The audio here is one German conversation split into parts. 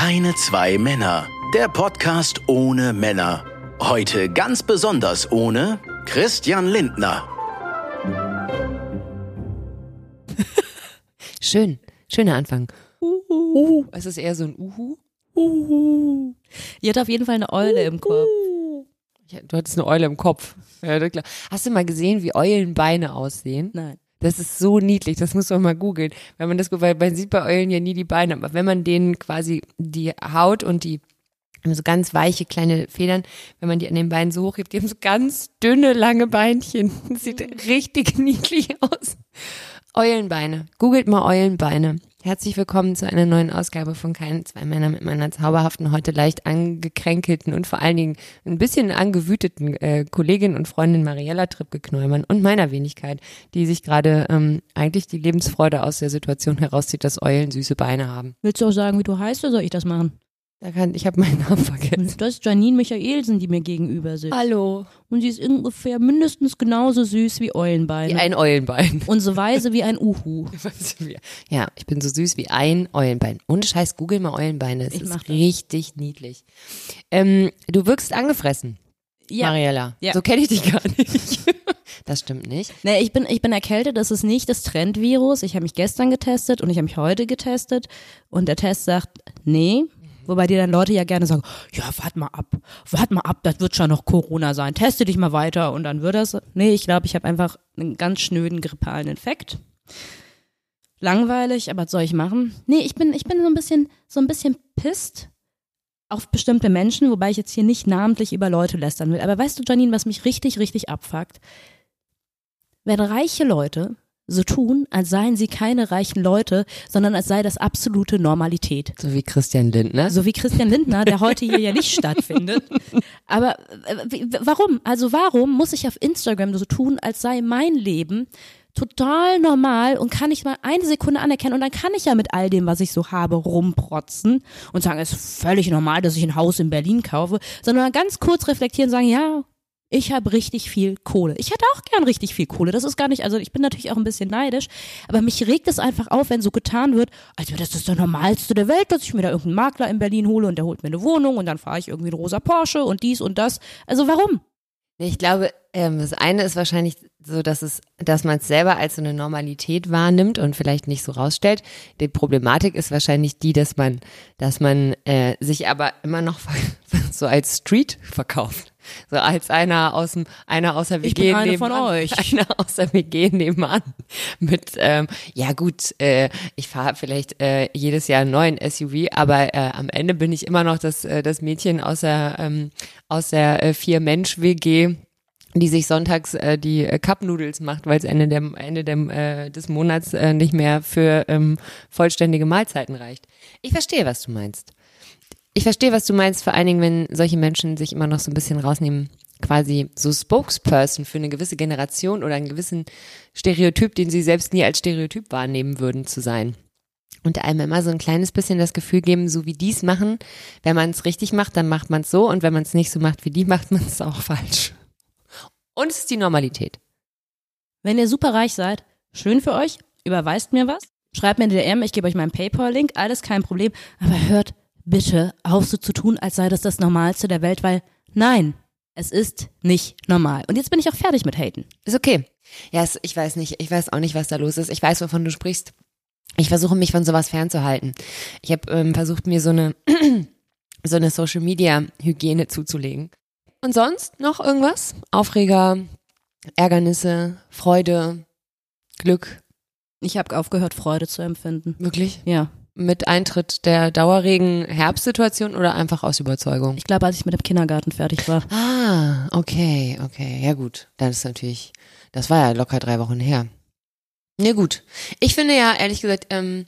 Keine zwei Männer. Der Podcast ohne Männer. Heute ganz besonders ohne Christian Lindner. Schön, schöner Anfang. Uhu. Es ist eher so ein Uhu. Uhu. Ihr habt auf jeden Fall eine Eule im Kopf. Ja, du hattest eine Eule im Kopf. Ja, klar. Hast du mal gesehen, wie Eulenbeine aussehen? Nein. Das ist so niedlich, das muss man mal googeln. Wenn man das, weil man sieht bei Eulen ja nie die Beine, aber wenn man denen quasi die Haut und die so ganz weiche kleine Federn, wenn man die an den Beinen so hochhebt, die haben so ganz dünne, lange Beinchen. Das sieht richtig niedlich aus. Eulenbeine. Googelt mal Eulenbeine. Herzlich willkommen zu einer neuen Ausgabe von Keinen zwei Männer mit meiner zauberhaften, heute leicht angekränkelten und vor allen Dingen ein bisschen angewüteten äh, Kollegin und Freundin Mariella Trippke-Knäumann und meiner Wenigkeit, die sich gerade ähm, eigentlich die Lebensfreude aus der Situation herauszieht, dass Eulen süße Beine haben. Willst du auch sagen, wie du heißt, oder soll ich das machen? Da kann, ich habe meinen Namen vergessen. Das ist Janine Michaelsen, die mir gegenüber sitzt. Hallo. Und sie ist ungefähr mindestens genauso süß wie Eulenbein. Wie ein Eulenbein. Und so weise wie ein Uhu. ja, ich bin so süß wie ein Eulenbein. Und Scheiß, google mal Eulenbeine. Es Ich ist das. richtig niedlich. Ähm, du wirkst angefressen, Ja. Mariella. Ja. So kenne ich dich gar nicht. das stimmt nicht. Nee, ich bin, ich bin erkältet, das ist nicht das Trendvirus. Ich habe mich gestern getestet und ich habe mich heute getestet. Und der Test sagt, nee. Wobei dir dann Leute ja gerne sagen, ja, wart mal ab, wart mal ab, das wird schon noch Corona sein. Teste dich mal weiter und dann wird das. Nee, ich glaube, ich habe einfach einen ganz schnöden grippalen Infekt. Langweilig, aber was soll ich machen? Nee, ich bin, ich bin so ein bisschen, so ein bisschen pisst auf bestimmte Menschen, wobei ich jetzt hier nicht namentlich über Leute lästern will. Aber weißt du, Janine, was mich richtig, richtig abfuckt? wenn reiche Leute so tun, als seien sie keine reichen Leute, sondern als sei das absolute Normalität. So wie Christian Lindner. So wie Christian Lindner, der heute hier ja nicht stattfindet. Aber äh, warum? Also warum muss ich auf Instagram so tun, als sei mein Leben total normal und kann ich mal eine Sekunde anerkennen und dann kann ich ja mit all dem, was ich so habe, rumprotzen und sagen, es ist völlig normal, dass ich ein Haus in Berlin kaufe, sondern ganz kurz reflektieren und sagen, ja, ich habe richtig viel Kohle. Ich hätte auch gern richtig viel Kohle. Das ist gar nicht, also ich bin natürlich auch ein bisschen neidisch, aber mich regt es einfach auf, wenn so getan wird, als wäre das das Normalste der Welt, dass ich mir da irgendeinen Makler in Berlin hole und der holt mir eine Wohnung und dann fahre ich irgendwie einen rosa Porsche und dies und das. Also warum? Ich glaube, ähm, das eine ist wahrscheinlich so, dass es, dass man es selber als so eine Normalität wahrnimmt und vielleicht nicht so rausstellt. Die Problematik ist wahrscheinlich die, dass man, dass man äh, sich aber immer noch so als Street verkauft. So als einer aus dem, einer aus der WG Ich bin eine von nebenan. euch. Einer aus der WG nebenan. Mit, ähm, ja gut, äh, ich fahre vielleicht äh, jedes Jahr einen neuen SUV, aber äh, am Ende bin ich immer noch das, äh, das Mädchen aus der, ähm, aus der äh, Vier-Mensch-WG, die sich sonntags äh, die äh, Cup-Noodles macht, weil es Ende, der, Ende dem, äh, des Monats äh, nicht mehr für ähm, vollständige Mahlzeiten reicht. Ich verstehe, was du meinst. Ich verstehe, was du meinst, vor allen Dingen, wenn solche Menschen sich immer noch so ein bisschen rausnehmen, quasi so Spokesperson für eine gewisse Generation oder einen gewissen Stereotyp, den sie selbst nie als Stereotyp wahrnehmen würden, zu sein. Und einem immer so ein kleines bisschen das Gefühl geben, so wie die es machen, wenn man es richtig macht, dann macht man es so und wenn man es nicht so macht wie die, macht man es auch falsch. Und es ist die Normalität. Wenn ihr super reich seid, schön für euch, überweist mir was, schreibt mir eine DM, ich gebe euch meinen PayPal-Link, alles kein Problem, aber hört bitte auf so zu tun, als sei das das Normalste der Welt, weil nein, es ist nicht normal. Und jetzt bin ich auch fertig mit Haten. Ist okay. Ja, es, ich weiß nicht, ich weiß auch nicht, was da los ist. Ich weiß, wovon du sprichst. Ich versuche mich von sowas fernzuhalten. Ich habe ähm, versucht, mir so eine so eine Social Media Hygiene zuzulegen. Und sonst noch irgendwas? Aufreger, Ärgernisse, Freude, Glück, Ich habe aufgehört, Freude zu empfinden. wirklich? Ja. Mit Eintritt der Dauerregen-Herbstsituation oder einfach aus Überzeugung? Ich glaube, als ich mit dem Kindergarten fertig war. Ah, okay, okay, ja gut. Dann ist natürlich, das war ja locker drei Wochen her. Ja gut. Ich finde ja, ehrlich gesagt, ähm,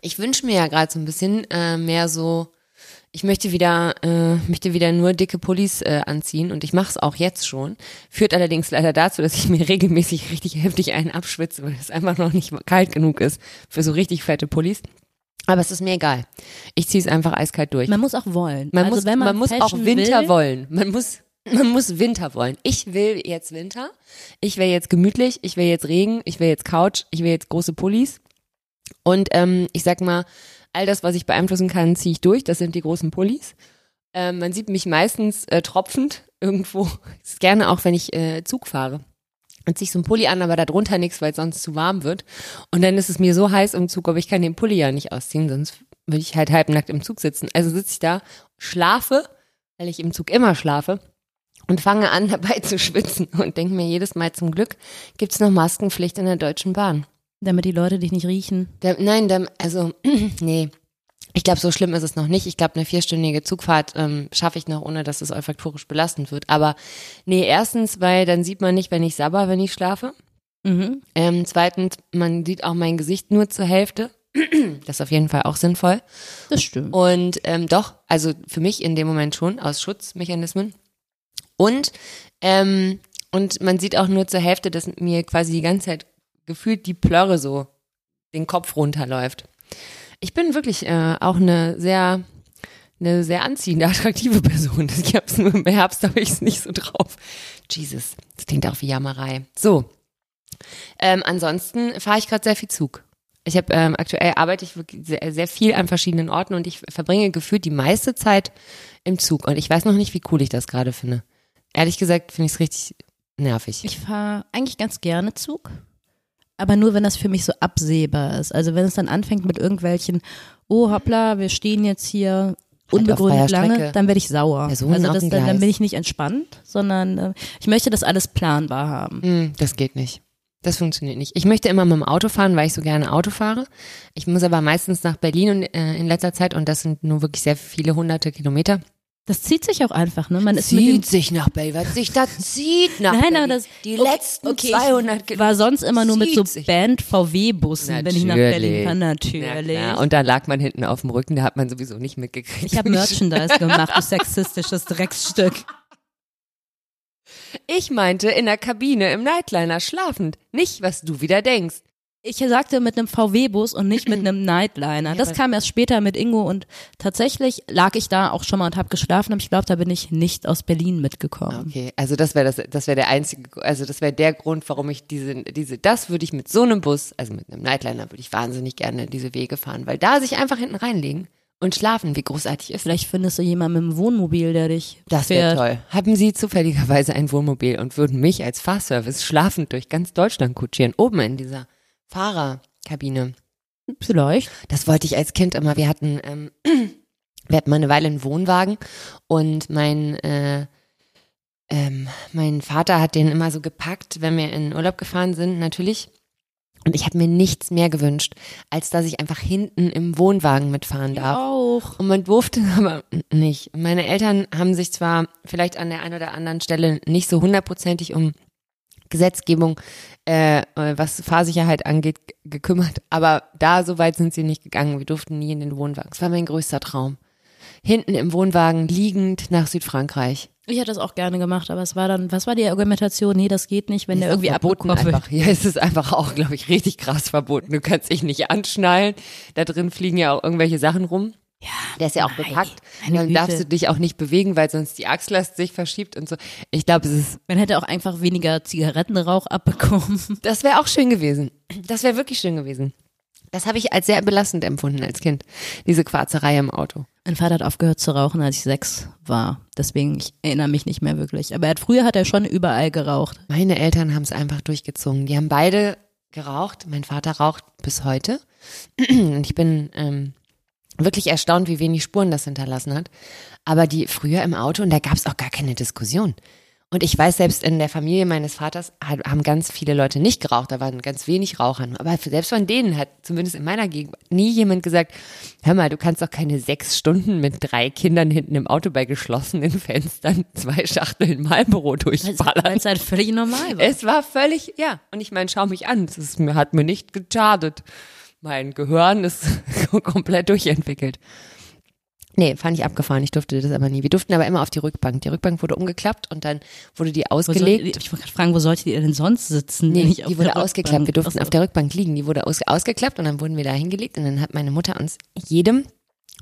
ich wünsche mir ja gerade so ein bisschen äh, mehr so, ich möchte wieder, äh, möchte wieder nur dicke Pullis äh, anziehen und ich mache es auch jetzt schon. Führt allerdings leider dazu, dass ich mir regelmäßig richtig heftig einen abschwitze, weil es einfach noch nicht kalt genug ist für so richtig fette Pullis. Aber es ist mir egal. Ich ziehe es einfach eiskalt durch. Man muss auch wollen. Man also muss, man, man muss auch Winter will, wollen. Man muss, man muss Winter wollen. Ich will jetzt Winter. Ich will jetzt gemütlich. Ich will jetzt Regen. Ich will jetzt Couch. Ich will jetzt große Pullis. Und ähm, ich sag mal, all das, was ich beeinflussen kann, ziehe ich durch. Das sind die großen Pullis. Ähm, man sieht mich meistens äh, tropfend irgendwo. Gerne auch, wenn ich äh, Zug fahre. Und ziehe ich so einen Pulli an, aber darunter nichts, weil es sonst zu warm wird. Und dann ist es mir so heiß im Zug, aber ich kann den Pulli ja nicht ausziehen, sonst würde ich halt halbnackt im Zug sitzen. Also sitze ich da, schlafe, weil ich im Zug immer schlafe und fange an dabei zu schwitzen und denke mir jedes Mal zum Glück, gibt's noch Maskenpflicht in der Deutschen Bahn. Damit die Leute dich nicht riechen. Der, nein, der, also, nee. Ich glaube, so schlimm ist es noch nicht. Ich glaube, eine vierstündige Zugfahrt ähm, schaffe ich noch, ohne dass es olfaktorisch belastend wird. Aber nee, erstens, weil dann sieht man nicht, wenn ich sabber, wenn ich schlafe. Mhm. Ähm, zweitens, man sieht auch mein Gesicht nur zur Hälfte. Das ist auf jeden Fall auch sinnvoll. Das stimmt. Und ähm, doch, also für mich in dem Moment schon aus Schutzmechanismen. Und ähm, und man sieht auch nur zur Hälfte, dass mir quasi die ganze Zeit gefühlt die Plörre so den Kopf runterläuft. Ich bin wirklich äh, auch eine sehr eine sehr anziehende, attraktive Person. Ich hab's nur im Herbst, habe ich es nicht so drauf. Jesus, das klingt auch wie Jammerei. So. Ähm, ansonsten fahre ich gerade sehr viel Zug. Ich habe ähm, aktuell arbeite ich wirklich sehr, sehr viel an verschiedenen Orten und ich verbringe gefühlt die meiste Zeit im Zug. Und ich weiß noch nicht, wie cool ich das gerade finde. Ehrlich gesagt finde ich es richtig nervig. Ich fahre eigentlich ganz gerne Zug, aber nur, wenn das für mich so absehbar ist. Also wenn es dann anfängt mit irgendwelchen, oh hoppla, wir stehen jetzt hier unbegründet Halt lange, dann werde ich sauer. Personen also das, dann, dann bin ich nicht entspannt, sondern äh, ich möchte das alles planbar haben. Hm, das geht nicht. Das funktioniert nicht. Ich möchte immer mit dem Auto fahren, weil ich so gerne Auto fahre. Ich muss aber meistens nach Berlin und, äh, in letzter Zeit und das sind nur wirklich sehr viele hunderte Kilometer. Das zieht sich auch einfach, ne? Man ist mit dem Zieht sich nach Berlin, was sich da zieht nach Nein, Berlin. aber das die okay, letzten okay, 200 ich Kilometer. war sonst immer nur mit so sich. Band VW Bussen, wenn ich nach Berlin kann, Na natürlich. klar. Und da lag man hinten auf dem Rücken, da hat man sowieso nicht mitgekriegt. ich habe Merchandise gemacht, du sexistisches Drecksstück. Ich meinte in der Kabine im Nightliner schlafend. Nicht, was du wieder denkst. Ich sagte mit einem VW-Bus und nicht mit einem Nightliner. Das kam erst später mit Ingo und tatsächlich lag ich da auch schon mal und habe geschlafen, aber ich glaube, da bin ich nicht aus Berlin mitgekommen. Okay, also das wäre das, das wäre der einzige, also das wäre der Grund, warum ich diese, diese, das würde ich mit so einem Bus, also mit einem Nightliner, würde ich wahnsinnig gerne diese Wege fahren, weil da sich einfach hinten reinlegen und schlafen, wie großartig ist. Vielleicht findest du jemanden mit einem Wohnmobil, der dich Das wäre toll. Haben Sie zufälligerweise ein Wohnmobil und würden mich als Fahrservice schlafend durch ganz Deutschland kutschieren, oben in dieser Fahrerkabine. Vielleicht. Das wollte ich als Kind immer. Wir hatten, ähm, wir hatten mal eine Weile einen Wohnwagen und mein, äh, ähm, mein Vater hat den immer so gepackt, wenn wir in Urlaub gefahren sind, natürlich. Und ich habe mir nichts mehr gewünscht, als dass ich einfach hinten im Wohnwagen mitfahren darf. Auch. Und man durfte aber nicht. Meine Eltern haben sich zwar vielleicht an der einen oder anderen Stelle nicht so hundertprozentig um Gesetzgebung, äh, was Fahrsicherheit angeht, gekümmert, aber da so weit sind sie nicht gegangen. Wir durften nie in den Wohnwagen. Es war mein größter Traum. Hinten im Wohnwagen liegend nach Südfrankreich. Ich hätte das auch gerne gemacht, aber es war dann, was war die Argumentation? Nee, das geht nicht, wenn der Ist irgendwie auch verboten einfach. Ja, es ist einfach auch, glaube ich, richtig krass verboten. Du kannst dich nicht anschnallen. Da drin fliegen ja auch irgendwelche Sachen rum. Ja, der ist ja auch bepackt. Dann darfst du dich auch nicht bewegen, weil sonst die Achslast sich verschiebt und so. Ich glaube, es ist, Man hätte auch einfach weniger Zigarettenrauch abbekommen. das wäre auch schön gewesen. Das wäre wirklich schön gewesen. Das habe ich als sehr belastend empfunden als Kind. Diese Quarzerei im Auto. Mein Vater hat aufgehört zu rauchen, als ich sechs war. Deswegen, ich erinnere mich nicht mehr wirklich. Aber er hat, früher hat er schon überall geraucht. Meine Eltern haben es einfach durchgezogen. Die haben beide geraucht. Mein Vater raucht bis heute. Und ich bin ähm, wirklich erstaunt, wie wenig Spuren das hinterlassen hat. Aber die früher im Auto, und da gab es auch gar keine Diskussion. Und ich weiß, selbst in der Familie meines Vaters haben ganz viele Leute nicht geraucht, da waren ganz wenig Raucher. Aber selbst von denen hat zumindest in meiner Gegend nie jemand gesagt, hör mal, du kannst doch keine sechs Stunden mit drei Kindern hinten im Auto bei geschlossenen Fenstern zwei Schachteln Marlboro Weil durchballern. es halt völlig normal war. Es war völlig, ja. Und ich meine, schau mich an. Es ist, hat mir nicht geschadet. Mein Gehirn ist komplett durchentwickelt. Nee, fand ich abgefahren. Ich durfte das aber nie. Wir durften aber immer auf die Rückbank. Die Rückbank wurde umgeklappt und dann wurde die Wo soll- ausgelegt. ich wollte gerade fragen, wo solltet ihr denn sonst sitzen? Nee, die wurde ausgeklappt. Wir durften auf der Rückbank liegen. Die wurde aus, ausgeklappt und dann wurden wir da hingelegt und dann hat meine Mutter uns jedem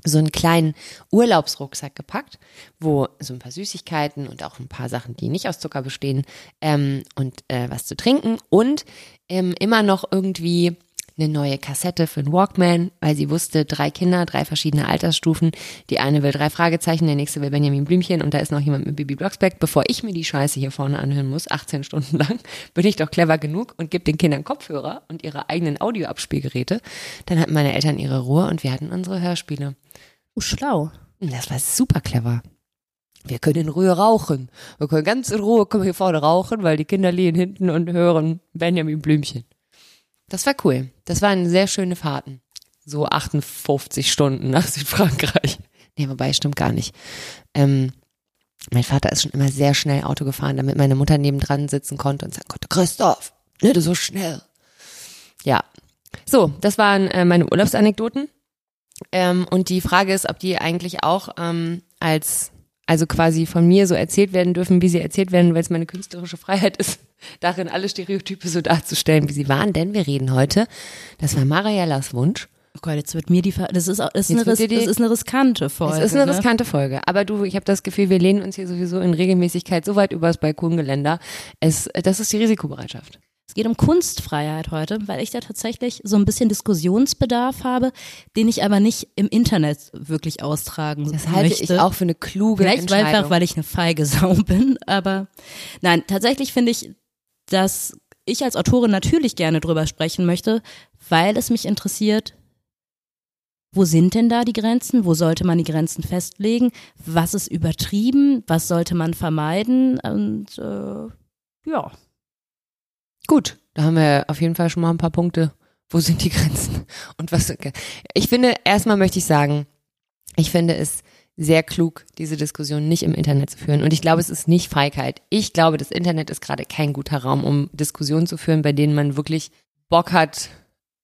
so einen kleinen Urlaubsrucksack gepackt, wo so ein paar Süßigkeiten und auch ein paar Sachen, die nicht aus Zucker bestehen, ähm, und äh, was zu trinken und ähm, immer noch irgendwie eine neue Kassette für einen Walkman, weil sie wusste, drei Kinder, drei verschiedene Altersstufen. Die eine will drei Fragezeichen, der nächste will Benjamin Blümchen und da ist noch jemand mit Bibi Blocksberg. Bevor ich mir die Scheiße hier vorne anhören muss, 18 Stunden lang, bin ich doch clever genug und gebe den Kindern Kopfhörer und ihre eigenen Audioabspielgeräte. Dann hatten meine Eltern ihre Ruhe und wir hatten unsere Hörspiele. Oh, schlau. Das war super clever. Wir können in Ruhe rauchen. Wir können ganz in Ruhe kommen hier vorne rauchen, weil die Kinder liegen hinten und hören Benjamin Blümchen. Das war cool. Das waren sehr schöne Fahrten. So 58 Stunden nach Südfrankreich. Nee, wobei, stimmt gar nicht. Ähm, mein Vater ist schon immer sehr schnell Auto gefahren, damit meine Mutter nebendran sitzen konnte und sagen konnte, Christoph, nicht so schnell. Ja. So, das waren äh, meine Urlaubsanekdoten. Ähm, und die Frage ist, ob die eigentlich auch ähm, als also quasi von mir so erzählt werden dürfen, wie sie erzählt werden, weil es meine künstlerische Freiheit ist, darin alle Stereotype so darzustellen, wie sie waren. Denn wir reden heute, das war Mariellas Wunsch. Oh Gott, jetzt wird mir die, das ist, das ist, eine, Ris die- das ist eine riskante Folge. Es ist eine ne? riskante Folge. Aber du, ich habe das Gefühl, wir lehnen uns hier sowieso in Regelmäßigkeit so weit übers Balkongeländer. Es, das ist die Risikobereitschaft. Es geht um Kunstfreiheit heute, weil ich da tatsächlich so ein bisschen Diskussionsbedarf habe, den ich aber nicht im Internet wirklich austragen Das halte möchte. ich auch für eine kluge Vielleicht Entscheidung. einfach, weil ich eine feige Sau bin, aber nein, tatsächlich finde ich, dass ich als Autorin natürlich gerne drüber sprechen möchte, weil es mich interessiert, wo sind denn da die Grenzen? Wo sollte man die Grenzen festlegen? Was ist übertrieben? Was sollte man vermeiden? Und äh, ja. Gut, da haben wir auf jeden Fall schon mal ein paar Punkte. Wo sind die Grenzen? Und was? Ich finde, erstmal möchte ich sagen, ich finde es sehr klug, diese Diskussion nicht im Internet zu führen. Und ich glaube, es ist nicht Feigheit. Ich glaube, das Internet ist gerade kein guter Raum, um Diskussionen zu führen, bei denen man wirklich Bock hat,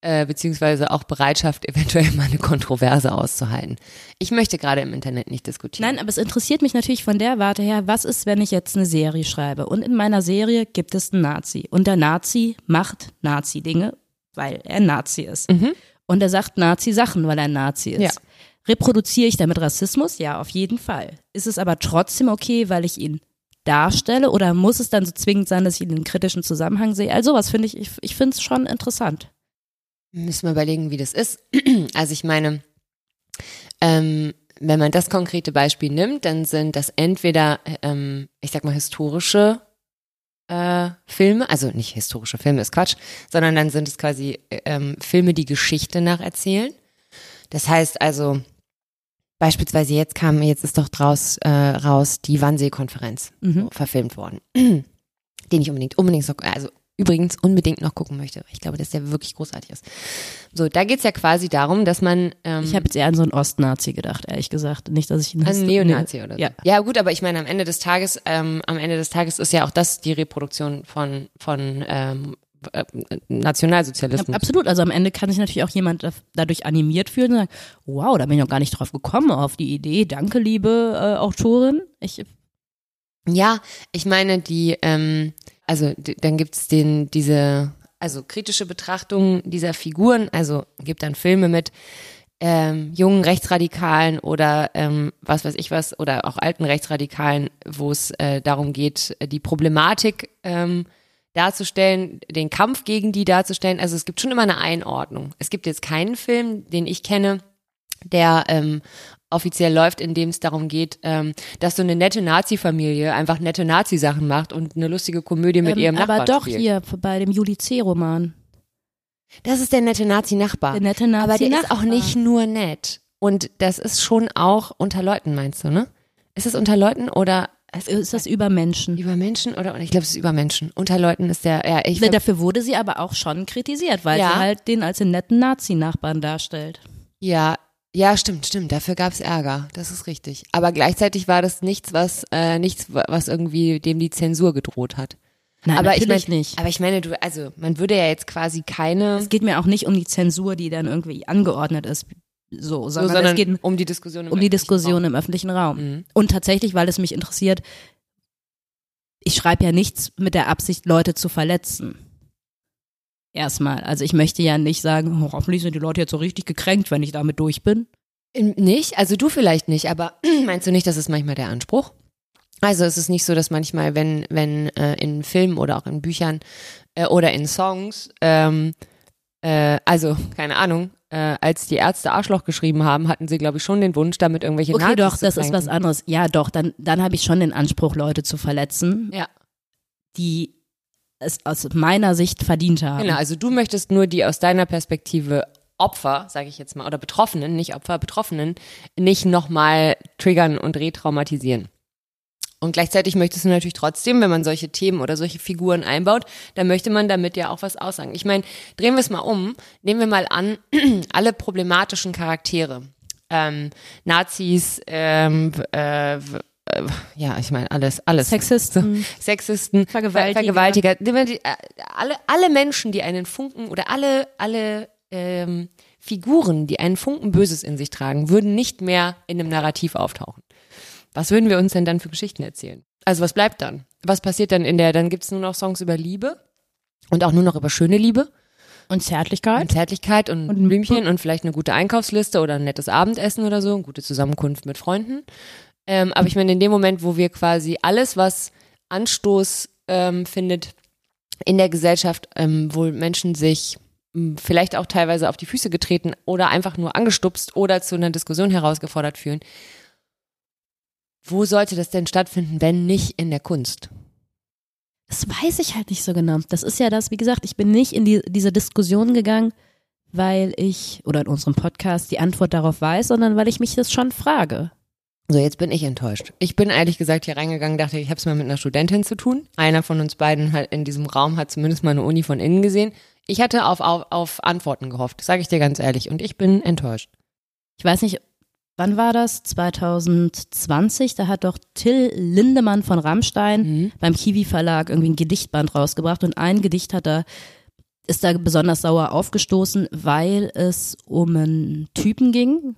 äh, beziehungsweise auch Bereitschaft, eventuell mal eine Kontroverse auszuhalten. Ich möchte gerade im Internet nicht diskutieren. Nein, aber es interessiert mich natürlich von der Warte her, was ist, wenn ich jetzt eine Serie schreibe? Und in meiner Serie gibt es einen Nazi. Und der Nazi macht Nazi-Dinge, weil er ein Nazi ist. Und er sagt Nazi-Sachen, weil er ein Nazi ist. Ja. Reproduziere ich damit Rassismus? Ja, auf jeden Fall. Ist es aber trotzdem okay, weil ich ihn darstelle? Oder muss es dann so zwingend sein, dass ich ihn in kritischen Zusammenhang sehe? Also sowas finde ich, ich, ich finde es schon interessant. Müssen wir überlegen, wie das ist. Also ich meine, ähm, wenn man das konkrete Beispiel nimmt, dann sind das entweder, ähm, ich sag mal, historische äh, Filme, also nicht historische Filme, ist Quatsch, sondern dann sind es quasi ähm, Filme, die Geschichte nacherzählen. Das heißt also, beispielsweise jetzt kam, jetzt ist doch draus äh, raus die Wannsee-Konferenz Mhm. so, verfilmt worden, den ich unbedingt, unbedingt noch, also übrigens unbedingt noch gucken möchte. Ich glaube, dass der wirklich großartig ist. So, da geht's ja quasi darum, dass man ähm, Ich habe jetzt eher an so einen Ostnazi gedacht, ehrlich gesagt. Nicht, dass ich ihn ein Neonazi oder so. Ja. ja, gut, aber ich meine, am Ende des Tages, ähm, am Ende des Tages ist ja auch das die Reproduktion von von ähm, äh, Nationalsozialismus. Absolut, also am Ende kann sich natürlich auch jemand dadurch animiert fühlen und sagen, wow, da bin ich noch gar nicht drauf gekommen, auf die Idee. Danke, liebe äh, Autorin. Ich, Ja, ich meine, die, ähm, also dann gibt's den, diese, also kritische Betrachtung dieser Figuren, also gibt dann Filme mit ähm, jungen Rechtsradikalen oder ähm, was weiß ich was, oder auch alten Rechtsradikalen, wo es äh, darum geht, die Problematik ähm, darzustellen, den Kampf gegen die darzustellen. Also es gibt schon immer eine Einordnung. Es gibt jetzt keinen Film, den ich kenne, der ähm, offiziell läuft, in dem es darum geht, ähm, dass so eine nette Nazi-Familie einfach nette Nazi-Sachen macht und eine lustige Komödie mit ähm, ihrem Nachbarn aber doch spielt. hier bei dem Juli C-Roman. Das ist der nette Nazi-Nachbar. Der nette Nazi aber der ist auch nicht nur nett. Und das ist schon auch unter Leuten, meinst du, ne? Ist es unter Leuten oder es Ist das über Menschen? über Menschen oder ich glaube, es ist über Menschen. Unter Leuten ist der, ja, ich Dafür wurde sie aber auch schon kritisiert, weil Ja. sie halt den als den netten Nazi-Nachbarn darstellt. Ja, ja, stimmt, stimmt. Dafür gab's Ärger. Das ist richtig. Aber gleichzeitig war das nichts, was äh, nichts, was irgendwie dem die Zensur gedroht hat. Nein, aber ich natürlich meine, nicht. aber ich meine, du, also man würde ja jetzt quasi keine, Es geht mir auch nicht um die Zensur, die dann irgendwie angeordnet ist, so, so, sondern, sondern es geht um die Diskussion, im um die öffentlichen Diskussion Raum. im öffentlichen Raum. Mhm. Und tatsächlich, weil es mich interessiert, ich schreibe ja nichts mit der Absicht, Leute zu verletzen. Erstmal. Also ich möchte ja nicht sagen, oh, hoffentlich sind die Leute jetzt so richtig gekränkt, wenn ich damit durch bin. In, nicht, also du vielleicht nicht, aber meinst du nicht, das ist manchmal der Anspruch? Also es ist nicht so, dass manchmal, wenn, wenn äh, in Filmen oder auch in Büchern äh, oder in Songs ähm, äh, also, keine Ahnung, äh, als die Ärzte Arschloch geschrieben haben, hatten sie, glaube ich, schon den Wunsch, damit irgendwelche Okay, Nazis doch, das ist was anderes. Ja, doch, dann, dann habe ich schon den Anspruch, Leute zu verletzen, Ja, die es aus meiner Sicht verdient haben. genau. Also du möchtest nur die aus deiner Perspektive Opfer, sage ich jetzt mal, oder Betroffenen, nicht Opfer, Betroffenen, nicht nochmal triggern und retraumatisieren. Und gleichzeitig möchtest du natürlich trotzdem, wenn man solche Themen oder solche Figuren einbaut, dann möchte man damit ja auch was aussagen. Ich meine, drehen wir es mal um, nehmen wir mal an, alle problematischen Charaktere, ähm, Nazis, ähm, äh, äh, ja, ich meine alles, alles. Sexisten. Sexisten, Vergewaltiger. Ver Vergewaltiger, äh, alle, alle Menschen, die einen Funken oder alle, alle ähm, Figuren, die einen Funken Böses in sich tragen, würden nicht mehr in einem Narrativ auftauchen. Was würden wir uns denn dann für Geschichten erzählen? Also was bleibt dann? Was passiert dann in der, dann gibt's nur noch Songs über Liebe und auch nur noch über schöne Liebe Und Zärtlichkeit. und Zärtlichkeit und, Und ein Blümchen und vielleicht eine gute Einkaufsliste oder ein nettes Abendessen oder so, eine gute Zusammenkunft mit Freunden. Ähm, aber ich meine, in dem Moment, wo wir quasi alles, was Anstoß ähm, findet in der Gesellschaft, ähm, wo Menschen sich m, vielleicht auch teilweise auf die Füße getreten oder einfach nur angestupst oder zu einer Diskussion herausgefordert fühlen, wo sollte das denn stattfinden, wenn nicht in der Kunst? Das weiß ich halt nicht so genau. Das ist ja das, wie gesagt, ich bin nicht in die, diese Diskussion gegangen, weil ich, oder in unserem Podcast, die Antwort darauf weiß, sondern weil ich mich das schon frage. So, jetzt bin ich enttäuscht. Ich bin ehrlich gesagt hier reingegangen, dachte, ich habe es mal mit einer Studentin zu tun. Einer von uns beiden hat in diesem Raum hat zumindest mal eine Uni von innen gesehen. Ich hatte auf, auf, auf Antworten gehofft, sage ich dir ganz ehrlich. Und ich bin enttäuscht. Ich weiß nicht, wann war das? 2020, da hat doch Till Lindemann von Rammstein Mhm. beim Kiwi Verlag irgendwie ein Gedichtband rausgebracht und ein Gedicht hat er ist da besonders sauer aufgestoßen, weil es um einen Typen ging,